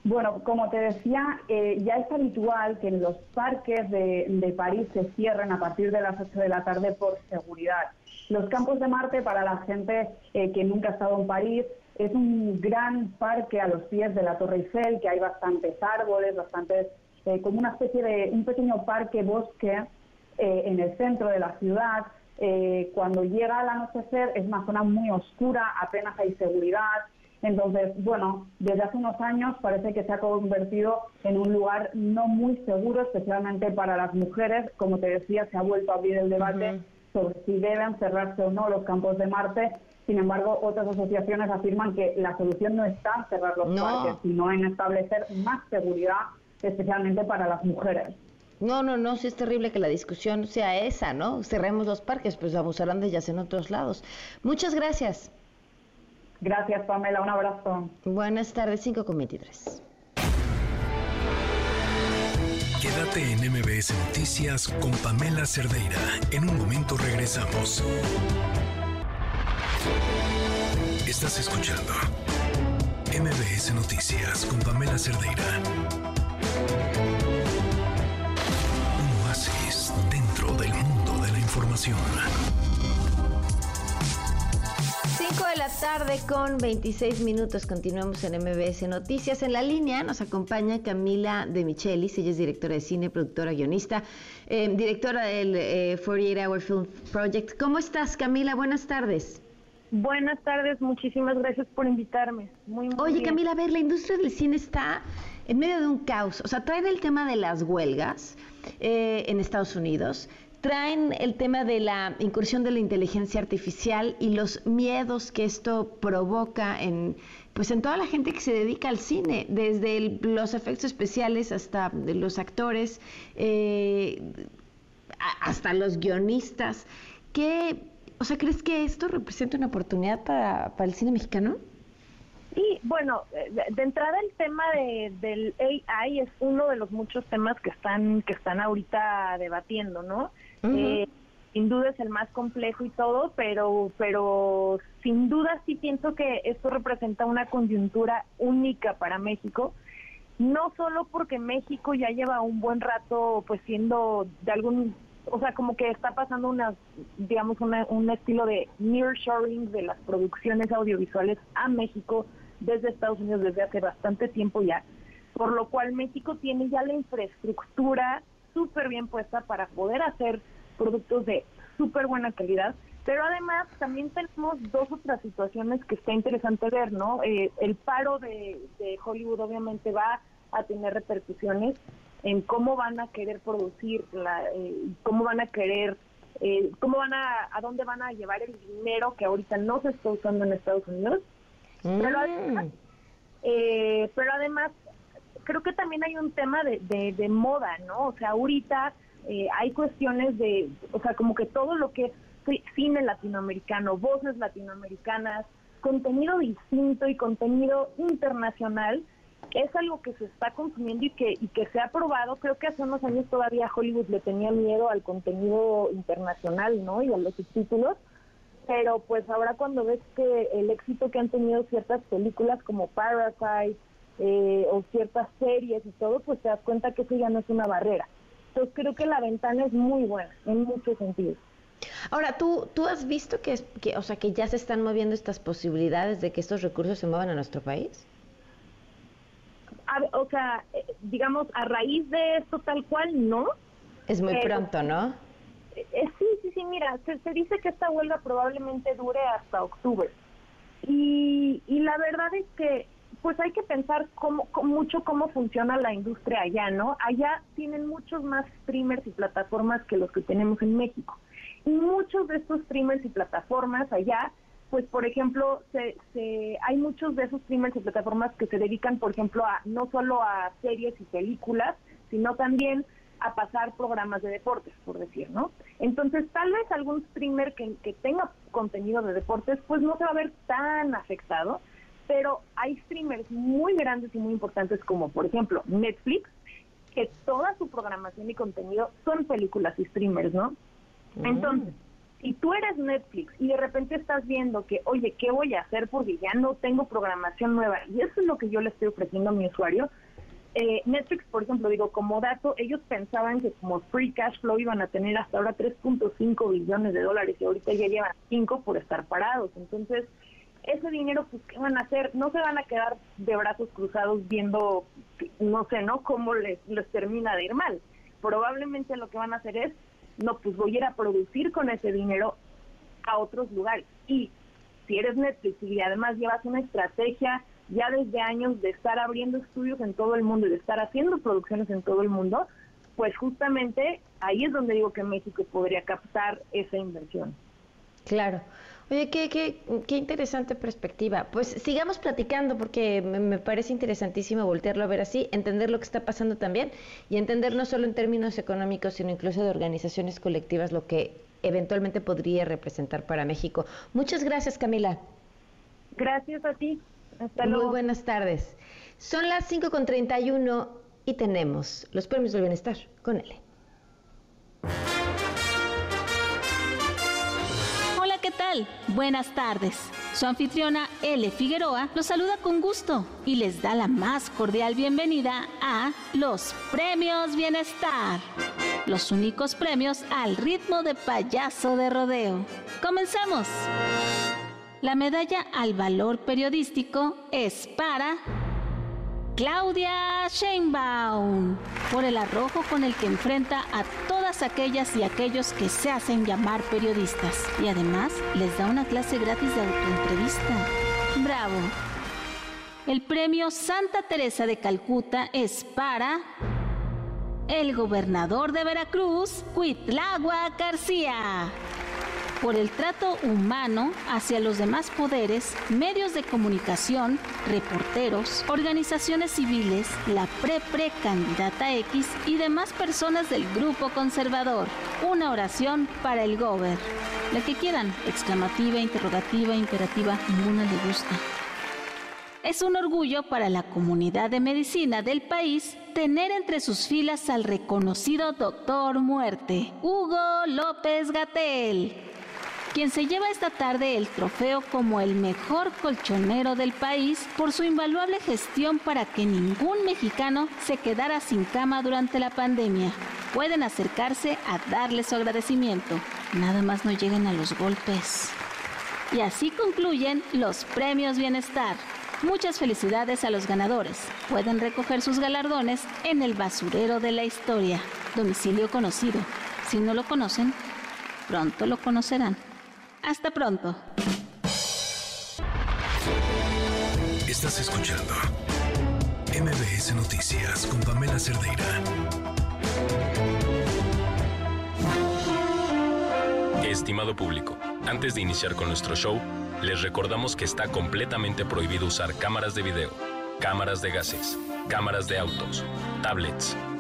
Bueno, como te decía, eh, ya es habitual que en los parques de, París se cierren a partir de las 8 de la tarde por seguridad. Los campos de Marte, para la gente eh, que nunca ha estado en París, es un gran parque a los pies de la Torre Eiffel, que hay bastantes árboles, bastantes, eh, como una especie de un pequeño parque bosque en el centro de la ciudad. cuando llega el anochecer es una zona muy oscura, apenas hay seguridad, entonces, bueno, desde hace unos años parece que se ha convertido en un lugar no muy seguro, especialmente para las mujeres. Como te decía, se ha vuelto a abrir el debate sobre si deben cerrarse o no los campos de Marte. Sin embargo, otras asociaciones afirman que la solución no está en cerrar los parques, sino en establecer más seguridad, especialmente para las mujeres. No, no, no, sí es terrible que la discusión sea esa, ¿no? Cerremos los parques, pues abusarán de ellas en otros lados. Muchas gracias. Gracias, Pamela. Un abrazo. Buenas tardes, 5 con 23. Quédate en MBS Noticias con Pamela Cerdeira. En un momento regresamos. Estás escuchando MBS Noticias con Pamela Cerdeira. Un oasis dentro del mundo de la información. La tarde con 26 minutos. Continuamos en MBS Noticias. En la línea nos acompaña Camila de Michelis. Ella es directora de cine, productora, guionista, eh, directora del 48 eh, Hour Film Project. ¿Cómo estás, Camila? Buenas tardes. Buenas tardes, muchísimas gracias por invitarme. Muy, Oye, Camila, a ver, la industria del cine está en medio de un caos. O sea, traen el tema de las huelgas eh, en Estados Unidos traen el tema de la incursión de la inteligencia artificial y los miedos que esto provoca en pues en toda la gente que se dedica al cine, desde los efectos especiales hasta los actores, eh, hasta los guionistas. ¿Qué, o sea, crees que esto representa una oportunidad para, para el cine mexicano? Sí, bueno, eh, de entrada el tema de, del AI es uno de los muchos temas que están que están ahorita debatiendo, ¿no? Eh, sin duda es el más complejo y todo, pero pero sin duda sí pienso que esto representa una coyuntura única para México, no solo porque México ya lleva un buen rato pues siendo de algún o sea, como que está pasando una, digamos, un estilo de nearshoring de las producciones audiovisuales a México desde Estados Unidos desde hace bastante tiempo ya, por lo cual México tiene ya la infraestructura súper bien puesta para poder hacer productos de súper buena calidad, pero además también tenemos dos otras situaciones que está interesante ver, ¿no? Eh, el paro de, Hollywood obviamente va a tener repercusiones en cómo van a querer producir, la, eh, cómo van a querer, eh, cómo van a, a dónde van a llevar el dinero que ahorita no se está usando en Estados Unidos. Pero, además, pero además creo que también hay un tema de, de, moda, ¿no? O sea, ahorita eh, hay cuestiones de, o sea, como que todo lo que es cine latinoamericano, voces latinoamericanas, contenido distinto y contenido internacional, es algo que se está consumiendo y que, y que se ha probado. Creo que hace unos años todavía Hollywood le tenía miedo al contenido internacional, ¿no? Y a los subtítulos. Pero pues ahora cuando ves que el éxito que han tenido ciertas películas como Parasite, eh, o ciertas series y todo, pues te das cuenta que eso ya no es una barrera. Entonces creo que la ventana es muy buena en muchos sentidos. Ahora, ¿tú, tú has visto que, que, o sea, que ya se están moviendo estas posibilidades de que estos recursos se muevan a nuestro país? o sea, eh, digamos, a raíz de esto tal cual, no. Es muy pronto, ¿no? Eh, sí, sí, sí, mira, se, se, dice que esta huelga probablemente dure hasta octubre. Y, y la verdad es que pues hay que pensar cómo, mucho cómo funciona la industria allá, ¿no? Allá tienen muchos más streamers y plataformas que los que tenemos en México. Y muchos de estos streamers y plataformas allá, pues por ejemplo, se, se, hay muchos de esos streamers y plataformas que se dedican, por ejemplo, a no solo a series y películas, sino también a pasar programas de deportes, por decir, ¿no? Entonces, tal vez algún streamer que, que tenga contenido de deportes, pues no se va a ver tan afectado, pero hay streamers muy grandes y muy importantes como, por ejemplo, Netflix, que toda su programación y contenido son películas y streamers, ¿no? Mm. Entonces, si tú eres Netflix y de repente estás viendo que, oye, ¿qué voy a hacer porque ya no tengo programación nueva? Y eso es lo que yo le estoy ofreciendo a mi usuario. Eh, Netflix, por ejemplo, digo, como dato, ellos pensaban que como free cash flow iban a tener hasta ahora 3.5 billones de dólares y ahorita ya llevan 5 por estar parados. Entonces, ese dinero, pues, ¿qué van a hacer? No se van a quedar de brazos cruzados viendo, no sé, ¿no? Cómo les, les termina de ir mal. Probablemente lo que van a hacer es, no, pues voy a ir a producir con ese dinero a otros lugares. Y si eres Netflix y además llevas una estrategia ya desde años de estar abriendo estudios en todo el mundo y de estar haciendo producciones en todo el mundo, pues justamente ahí es donde digo que México podría captar esa inversión. Claro. Oye, qué, qué, qué interesante perspectiva. Pues sigamos platicando porque me, parece interesantísimo voltearlo a ver así, entender lo que está pasando también y entender no solo en términos económicos, sino incluso de organizaciones colectivas lo que eventualmente podría representar para México. Muchas gracias, Camila. Gracias a ti. Hasta luego. Muy buenas tardes. Son las 5.31 y tenemos los premios del bienestar con él. Buenas tardes. Su anfitriona L. Figueroa los saluda con gusto y les da la más cordial bienvenida a los Premios Bienestar. Los únicos premios al ritmo de payaso de rodeo. Comenzamos. La medalla al valor periodístico es para Claudia Sheinbaum por el arrojo con el que enfrenta a todas aquellas y aquellos que se hacen llamar periodistas y además les da una clase gratis de autoentrevista. Bravo. El premio Santa Teresa de Calcuta es para el gobernador de Veracruz, Cuitlagua García por el trato humano hacia los demás poderes, medios de comunicación, reporteros, organizaciones civiles, la pre-pre-candidata X y demás personas del grupo conservador. Una oración para el gober. La que quieran, exclamativa, interrogativa, imperativa, ninguna le gusta. Es un orgullo para la comunidad de medicina del país tener entre sus filas al reconocido doctor muerte, Hugo López Gatel quien se lleva esta tarde el trofeo como el mejor colchonero del país por su invaluable gestión para que ningún mexicano se quedara sin cama durante la pandemia. Pueden acercarse a darle su agradecimiento. Nada más no lleguen a los golpes. Y así concluyen los premios Bienestar. Muchas felicidades a los ganadores. Pueden recoger sus galardones en el basurero de la historia, domicilio conocido. Si no lo conocen, pronto lo conocerán. Hasta pronto. Estás escuchando MBS Noticias con Pamela Cerdeira. Estimado público, antes de iniciar con nuestro show, les recordamos que está completamente prohibido usar cámaras de video, cámaras de gases, cámaras de autos, tablets,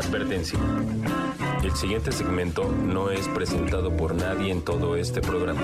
Advertencia. El siguiente segmento no es presentado por nadie en todo este programa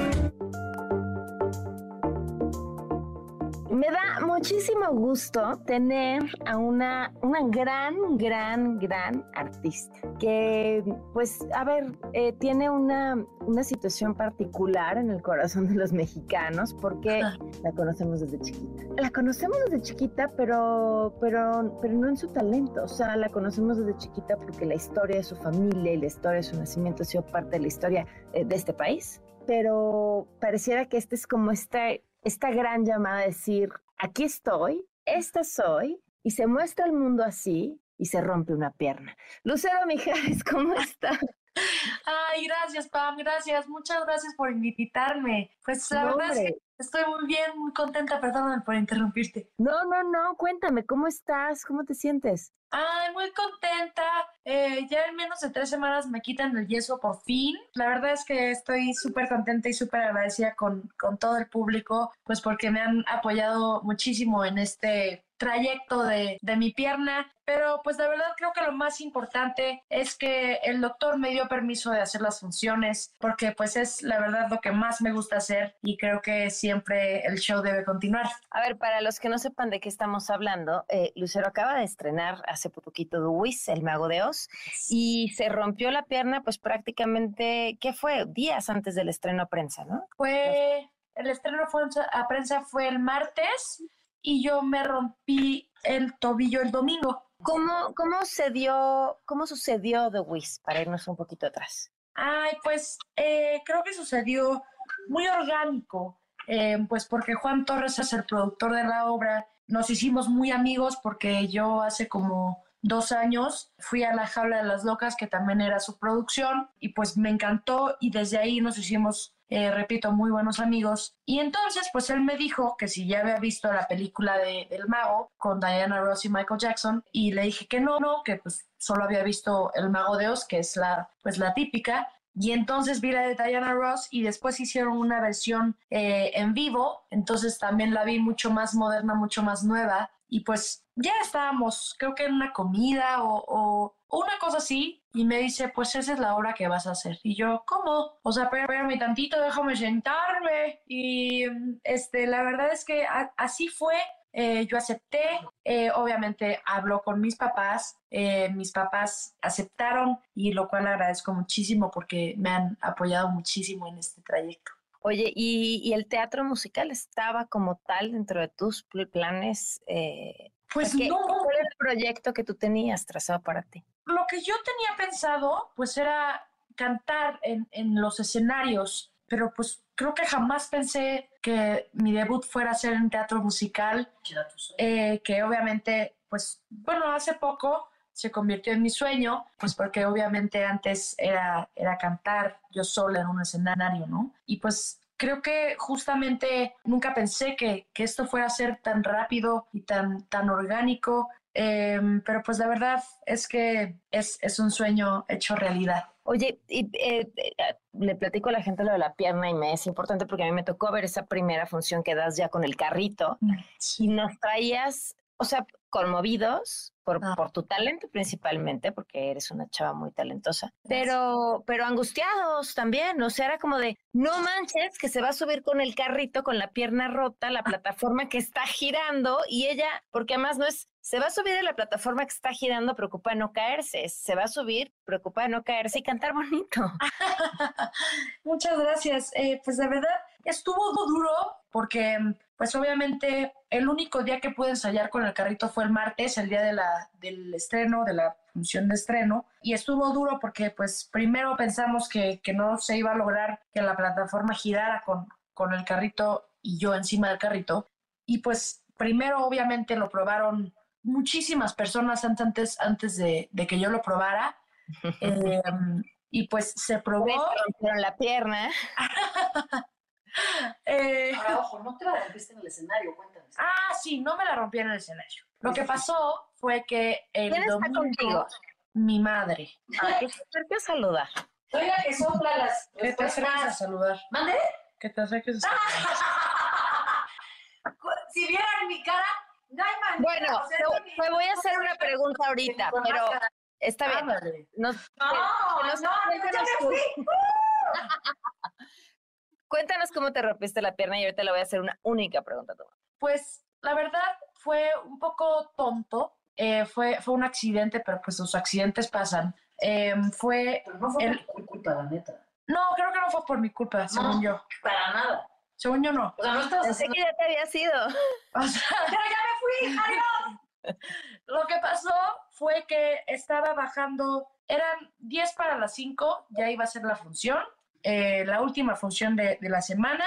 muchísimo gusto tener a una, una gran, gran, gran artista que, pues, a ver, eh, tiene una, una situación particular en el corazón de los mexicanos porque la conocemos desde chiquita. La conocemos desde chiquita, pero, pero, pero no en su talento. O sea, la conocemos desde chiquita porque la historia de su familia y la historia de su nacimiento ha sido parte de la historia eh, de este país. Pero pareciera que este es como esta, esta gran llamada a decir, aquí estoy, esta soy, y se muestra el mundo así y se rompe una pierna. Lucero Mijares, ¿cómo está? Ay, gracias, Pam, gracias. Muchas gracias por invitarme. Pues la verdad es que estoy muy bien, muy contenta. Perdóname por interrumpirte. No, no, no, cuéntame, ¿cómo estás? ¿Cómo te sientes? Ay, muy contenta. Eh, ya en menos de tres semanas me quitan el yeso por fin. La verdad es que estoy súper contenta y súper agradecida con, con todo el público, pues porque me han apoyado muchísimo en este trayecto de, de, mi pierna, pero pues de verdad creo que lo más importante es que el doctor me dio permiso de hacer las funciones porque pues es la verdad lo que más me gusta hacer y creo que siempre el show debe continuar. A ver, para los que no sepan de qué estamos hablando, eh, Lucero acaba de estrenar hace poquito The Wiz, El Mago de Oz, y se rompió la pierna pues prácticamente, ¿qué fue? Días antes del estreno a prensa, ¿no? Fue, el estreno fue a prensa fue el martes y yo me rompí el tobillo el domingo. ¿Cómo, cómo, se dio, cómo sucedió The Wiz? Para irnos un poquito atrás. Ay, pues eh, creo que sucedió muy orgánico, eh, pues porque Juan Torres es el productor de la obra nos hicimos muy amigos porque yo hace como dos años fui a La Jaula de las Locas, que también era su producción, y pues me encantó y desde ahí nos hicimos, eh, repito, muy buenos amigos. Y entonces pues él me dijo que si ya había visto la película de, del mago con Diana Ross y Michael Jackson, y le dije que no, no, que pues solo había visto El Mago de Oz, que es la, pues la típica, y entonces vi la de Diana Ross y después hicieron una versión eh, en vivo, entonces también la vi mucho más moderna, mucho más nueva. Y pues ya estábamos, creo que en una comida o, una cosa así, y me dice, pues esa es la obra que vas a hacer. Y yo, ¿cómo? O sea, espérame tantito, déjame sentarme. Y este, la verdad es que así fue eh, yo acepté, eh, obviamente habló con mis papás, eh, mis papás aceptaron y lo cual agradezco muchísimo porque me han apoyado muchísimo en este trayecto. Oye, ¿y, el teatro musical estaba como tal dentro de tus planes? pues no. ¿Cuál era el proyecto que tú tenías trazado para ti? Lo que yo tenía pensado, pues era cantar en, en los escenarios, pero pues creo que jamás pensé que mi debut fuera a ser en teatro musical, eh, que obviamente, pues, bueno, hace poco se convirtió en mi sueño, pues porque obviamente antes era, era cantar yo sola en un escenario, ¿no? Y pues creo que justamente nunca pensé que, que esto fuera a ser tan rápido y tan, tan orgánico, em, pero pues la verdad es que es, es un sueño hecho realidad. Oye, y, eh, eh, le platico a la gente lo de la pierna y me es importante porque a mí me tocó ver esa primera función que das ya con el carrito mm, y nos traías, o sea, conmovidos por, ah. por, tu talento principalmente, porque eres una chava muy talentosa, pero, pero angustiados también, o sea, era como de, no manches, que se va a subir con el carrito, con la pierna rota, la ah. plataforma que está girando y ella, porque además no es, se va a subir en la plataforma que está girando, preocupa de no caerse, se va a subir, preocupa de no caerse y cantar bonito. Muchas gracias, eh, pues de verdad estuvo duro porque pues obviamente el único día que pude ensayar con el carrito fue el martes, el día de la, del estreno, de la función de estreno, y estuvo duro porque pues primero pensamos que, que no se iba a lograr que la plataforma girara con, con el carrito y yo encima del carrito, y pues primero obviamente lo probaron muchísimas personas antes, antes de, de que yo lo probara. Em, y pues se probó. la pierna. Eh, Ahora, ojo, no te la rompiste en el escenario, cuéntanos. Ah, sí, no me la rompí en el escenario. Lo que pasó fue que el ¿Quién domingo, está contigo? mi madre. Ah, que se acerque a saludar. Soy la que sopla las Que te acerques a saludar. ¿Mande? Que te acerques a saludar. si vieran mi cara, no hay manera. Bueno, o sea, te, no, te voy a hacer una pregunta ahorita, pero está bien. Nos- No, que- que nos- no, no, ya me cuéntanos fui. Cuéntanos cómo te rompiste la pierna y ahorita le voy a hacer una única pregunta a tu mamá. Pues la verdad fue un poco tonto. Eh, fue, fue un accidente, pero pues los accidentes pasan. Em, fue. no fue el- por tu culpa, la neta. No, creo que no fue por mi culpa, según No, yo. Para nada. Según yo no. O sea, no estabas Pensé haciendo... que ya te había sido. O sea, ¡Pero ya me fui! ¡Adiós! Lo que pasó fue que estaba bajando, eran 10 para las 5, ya iba a ser la función, eh, la última función de, de la semana.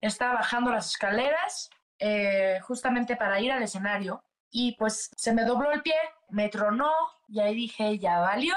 Estaba bajando las escaleras eh, justamente para ir al escenario y pues se me dobló el pie, me tronó y ahí dije, ya valió,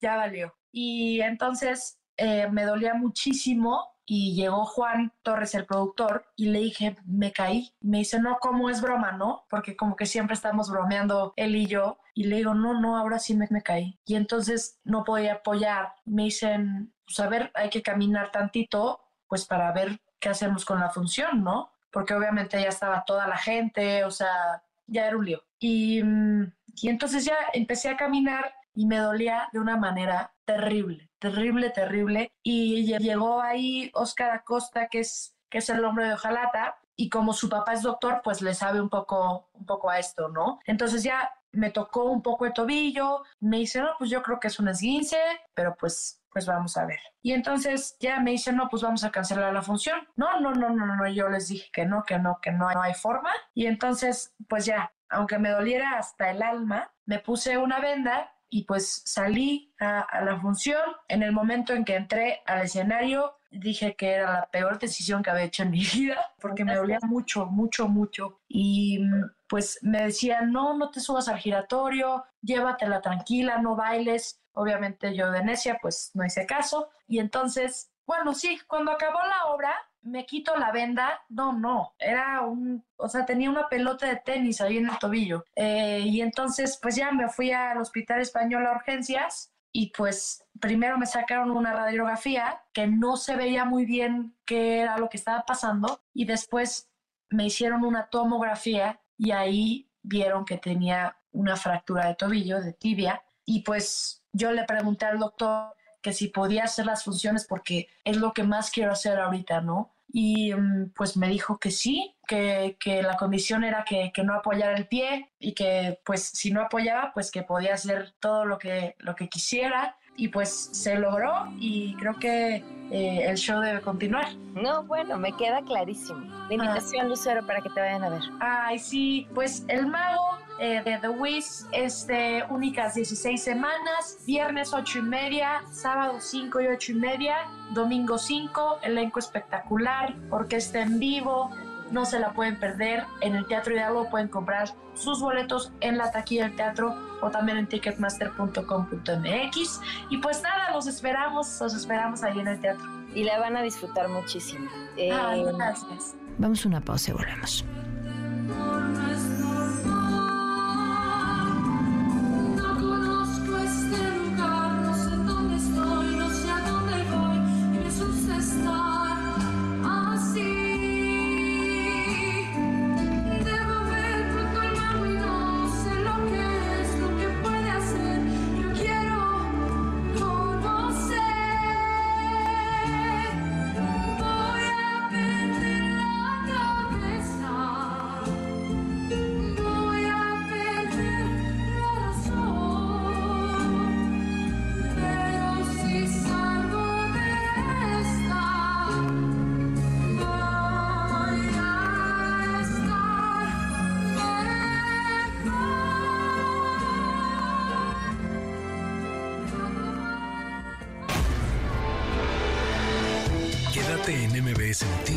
ya valió. Y entonces eh, me dolía muchísimo y llegó Juan Torres, el productor, y le dije, me caí. Me dice, no, ¿cómo es broma, no? Porque como que siempre estamos bromeando él y yo. Y le digo, no, no, ahora sí me, me caí. Y entonces no podía apoyar. Me dicen, pues a ver, hay que caminar tantito, pues para ver qué hacemos con la función, ¿no? Porque obviamente ya estaba toda la gente, o sea, ya era un lío. Y, mm, y entonces ya empecé a caminar y me dolía de una manera terrible, terrible, terrible. Y lle- llegó ahí Oscar Acosta, que es, que es el hombre de Ojalata, y como su papá es doctor, pues le sabe un poco, un poco a esto, ¿no? Entonces ya me tocó un poco el tobillo, me dice, no, pues yo creo que es un esguince, pero pues pues vamos a ver. Y entonces ya me dice, no, pues vamos a cancelar la función. No, no, no, no, no, yo les dije que no, que no, que no hay forma. Y entonces, pues ya, aunque me doliera hasta el alma, me puse una venda y pues salí a, a la función. En el momento en que entré al escenario, dije que era la peor decisión que había hecho en mi vida, porque me dolía mucho, mucho, mucho. Y mm, pues me decían, no, no te subas al giratorio, llévatela tranquila, no bailes. Obviamente yo de necia, pues no hice caso. Y entonces, bueno, sí, cuando acabó la obra, me quito la venda. No, no, era un, o sea, tenía una pelota de tenis ahí en el tobillo. Eh, y entonces, pues ya me fui al Hospital Español a urgencias y pues primero me sacaron una radiografía que no se veía muy bien qué era lo que estaba pasando y después me hicieron una tomografía y ahí vieron que tenía una fractura de tobillo, de tibia, y pues yo le pregunté al doctor que si podía hacer las funciones porque es lo que más quiero hacer ahorita, ¿no? Y mm, pues me dijo que sí, que, que la condición era que, que no apoyara el pie y que pues si no apoyaba, pues que podía hacer todo lo que, lo que quisiera. Y pues se logró y creo que eh, el show debe continuar. No, bueno, me queda clarísimo. La invitación, Lucero, para que te vayan a ver. Ay, sí, pues El Mago eh, de The Wiz, este, únicas 16 semanas, viernes 8 y media, sábado 5 y 8 y media, domingo 5, elenco espectacular, orquesta en vivo, no se la pueden perder. En el Teatro Hidalgo pueden comprar sus boletos en la taquilla del teatro o también en ticketmaster.com.mx. Y pues nada, los esperamos, los esperamos ahí en el teatro. Y la van a disfrutar muchísimo. Ay, Eh, gracias. Vamos a una pausa y volvemos.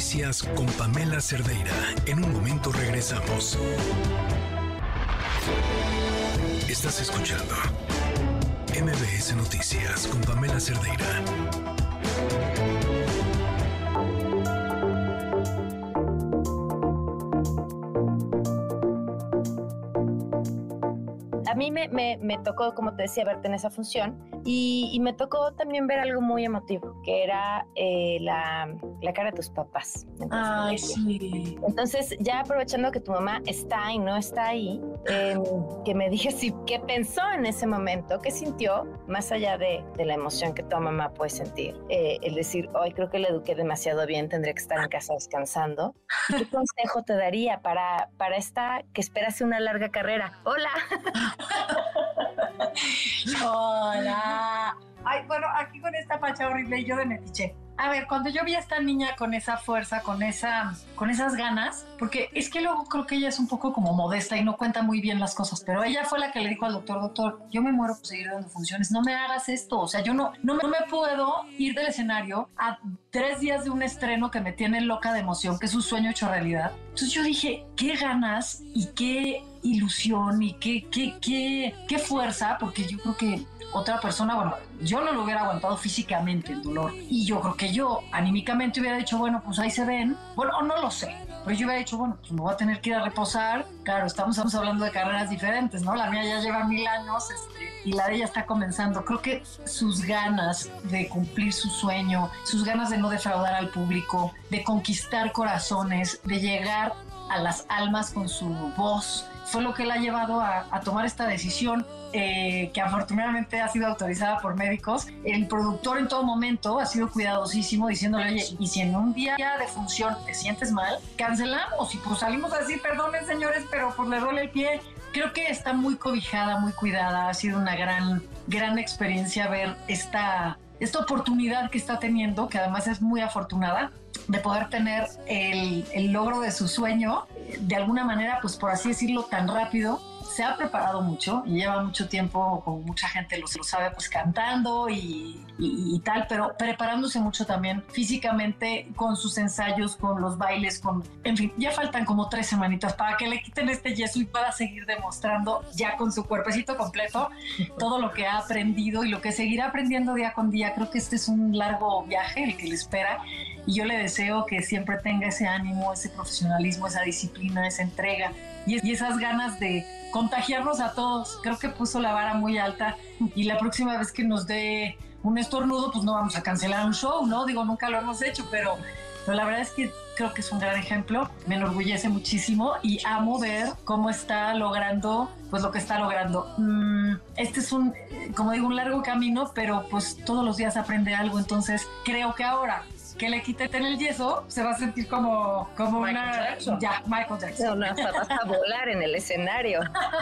Noticias con Pamela Cerdeira. En un momento regresamos. Estás escuchando MBS Noticias con Pamela Cerdeira. A mí me, me- me tocó, como te decía, verte en esa función Y, y me tocó también ver algo muy emotivo, que era eh, la, la cara de tus papás. Ay, sí. Entonces, ya aprovechando que tu mamá está y no está ahí, em, que me digas si, qué pensó en ese momento, qué sintió, más allá de, de la emoción que tu mamá puede sentir. Eh, el decir, hoy creo que le eduqué demasiado bien, tendré que estar en casa descansando. ¿Y ¿Qué consejo te daría para, para esta que esperase una larga carrera? Hola. Hola. Ay, bueno, aquí con esta facha horrible y yo de metiche. A ver, cuando yo vi a esta niña con esa fuerza, con esa, con esas ganas, porque es que luego creo que ella es un poco como modesta y no cuenta muy bien las cosas, pero ella fue la que le dijo al doctor, doctor, yo me muero por seguir dando funciones, no me hagas esto, o sea, yo no, no, no me puedo ir del escenario a tres días de un estreno que me tiene loca de emoción, que es un sueño hecho realidad. Entonces yo dije, qué ganas y qué ilusión y qué, qué, qué, qué fuerza, porque yo creo que otra persona, bueno, yo no lo hubiera aguantado físicamente el dolor. Y yo creo que yo anímicamente hubiera dicho, bueno, pues ahí se ven. Bueno, no lo sé. Pero yo hubiera dicho, bueno, pues me voy a tener que ir a reposar. Claro, estamos, estamos hablando de carreras diferentes, ¿no? La mía ya lleva mil años este, y la de ella está comenzando. Creo que sus ganas de cumplir su sueño, sus ganas de no defraudar al público, de conquistar corazones, de llegar a las almas con su voz, fue lo que la ha llevado a, tomar esta decisión eh, que afortunadamente ha sido autorizada por médicos. El productor en todo momento ha sido cuidadosísimo diciéndole, oye, y si en un día de función te sientes mal, cancelamos y pues salimos a decir, perdonen señores, pero pues le duele el pie. Creo que está muy cobijada, muy cuidada, ha sido una gran, gran experiencia ver esta, esta oportunidad que está teniendo, que además es muy afortunada de poder tener el, el logro de su sueño, de alguna manera, pues por así decirlo, tan rápido. Se ha preparado mucho y lleva mucho tiempo, como mucha gente lo, lo sabe, pues cantando y, y- y tal, pero preparándose mucho también físicamente con sus ensayos, con los bailes, con, en fin, ya faltan como tres semanitas para que le quiten este yeso y pueda seguir demostrando ya con su cuerpecito completo todo lo que ha aprendido y lo que seguirá aprendiendo día con día. Creo que este es un largo viaje el que le espera y yo le deseo que siempre tenga ese ánimo, ese profesionalismo, esa disciplina, esa entrega y, esas ganas de contagiarnos a todos. Creo que puso la vara muy alta y la próxima vez que nos dé un estornudo, pues no vamos a cancelar un show, ¿no? Digo, nunca lo hemos hecho, pero, pero la verdad es que creo que es un gran ejemplo, me enorgullece muchísimo y amo ver cómo está logrando pues lo que está logrando. Mm, este es un, como digo, un largo camino, pero pues todos los días aprende algo, entonces creo que ahora que le quiten el yeso, se va a sentir como, como Michael una... Jackson. Ya, Michael Jackson. No, no, hasta vas a volar en el escenario.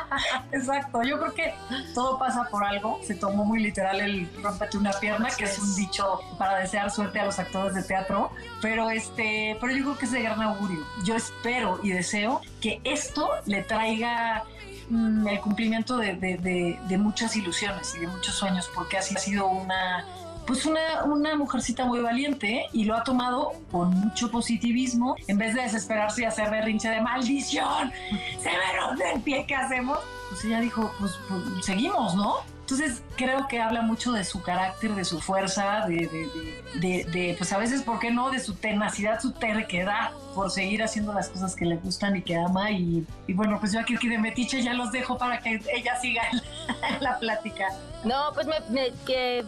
Exacto, yo creo que todo pasa por algo. Se tomó muy literal el rompete una pierna, que es un dicho para desear suerte a los actores de teatro. Pero este, pero yo creo que es de gran augurio. Yo espero y deseo que esto le traiga mm, el cumplimiento de, de- de- de muchas ilusiones y de muchos sueños, porque así ha sido una pues una, una mujercita muy valiente y lo ha tomado con mucho positivismo en vez de desesperarse y hacer berrinche de maldición, se me rompe el pie, ¿qué hacemos? Pues ella dijo, pues, pues, seguimos, ¿no? Entonces creo que habla mucho de su carácter, de su fuerza, de, pues a veces, ¿por qué no? De su tenacidad, su terquedad por seguir haciendo las cosas que le gustan y que ama. Y, bueno, pues yo aquí, de Metiche ya los dejo para que ella siga la plática. No, pues me, me- que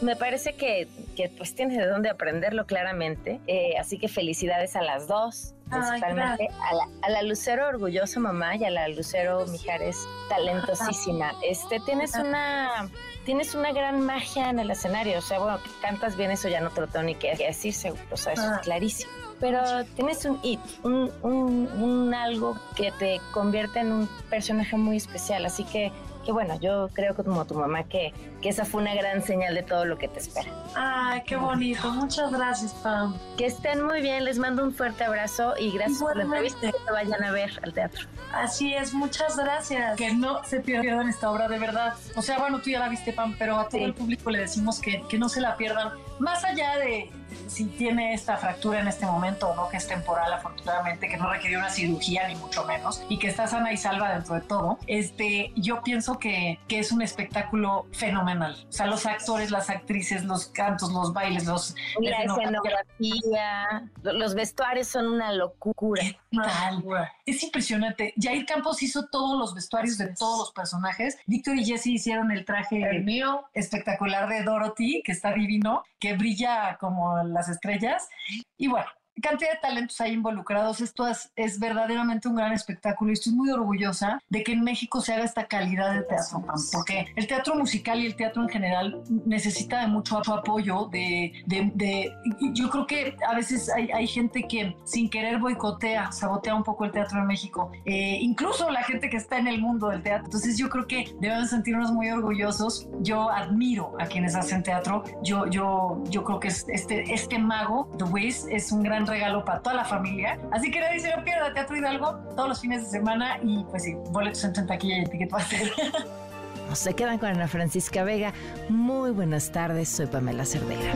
me parece que, que pues tienes de dónde aprenderlo claramente. Eh, así que felicidades a las dos. Ay, Principalmente a la, a la Lucero orgullosa mamá y a la Lucero Mijares talentosísima. Este, tienes una, tienes una gran magia en el escenario. O sea, bueno, que cantas bien, eso ya no te lo tengo ni que que decir, seguro. O sea, eso Ah. es clarísimo. Pero tienes un it, un, un, un algo que te convierte en un personaje muy especial. Así que, que bueno, yo creo que como tu mamá que, que esa fue una gran señal de todo lo que te espera. Ay, qué bonito. Muchas gracias, Pam. Que estén muy bien, les mando un fuerte abrazo y gracias por la entrevista que te vayan a ver al teatro. Así es, muchas gracias. Que no se pierdan esta obra de verdad. O sea, bueno, tú ya la viste, Pam, pero a todo el público le decimos que, que no se la pierdan. Más allá de si tiene esta fractura en este momento o no, que es temporal, afortunadamente, que no requirió una cirugía ni mucho menos, y que está sana y salva dentro de todo, este, yo pienso que, que es un espectáculo fenomenal. O sea, los actores, las actrices, los cantos, los bailes, los... La escenografía, los vestuarios son una locura. Tal. Es impresionante. Jair Campos hizo todos los vestuarios de todos los personajes. Víctor y Jesse hicieron el traje El mío. espectacular de Dorothy, que está divino, que brilla como las estrellas. Y bueno, cantidad de talentos ahí involucrados. Esto es, es verdaderamente un gran espectáculo y estoy muy orgullosa de que en México se haga esta calidad de teatro, porque el teatro musical y el teatro en general necesita de mucho apoyo, de, de- de- yo creo que a veces hay, hay gente que sin querer boicotea, sabotea un poco el teatro en México, Eh, incluso la gente que está en el mundo del teatro. Entonces yo creo que debemos sentirnos muy orgullosos. Yo admiro a quienes hacen teatro. Yo, yo, yo creo que es- este, este mago, The Wiz, es un gran regalo para toda la familia. Así que nadie se lo pierda, Teatro Hidalgo, todos los fines de semana y pues sí, boletos en taquilla y Ticketmaster. Se quedan con Ana Francisca Vega. Muy buenas tardes, soy Pamela Cerdeira.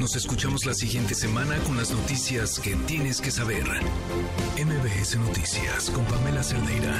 Nos escuchamos la siguiente semana con las noticias que tienes que saber. MBS Noticias con Pamela Cerdeira.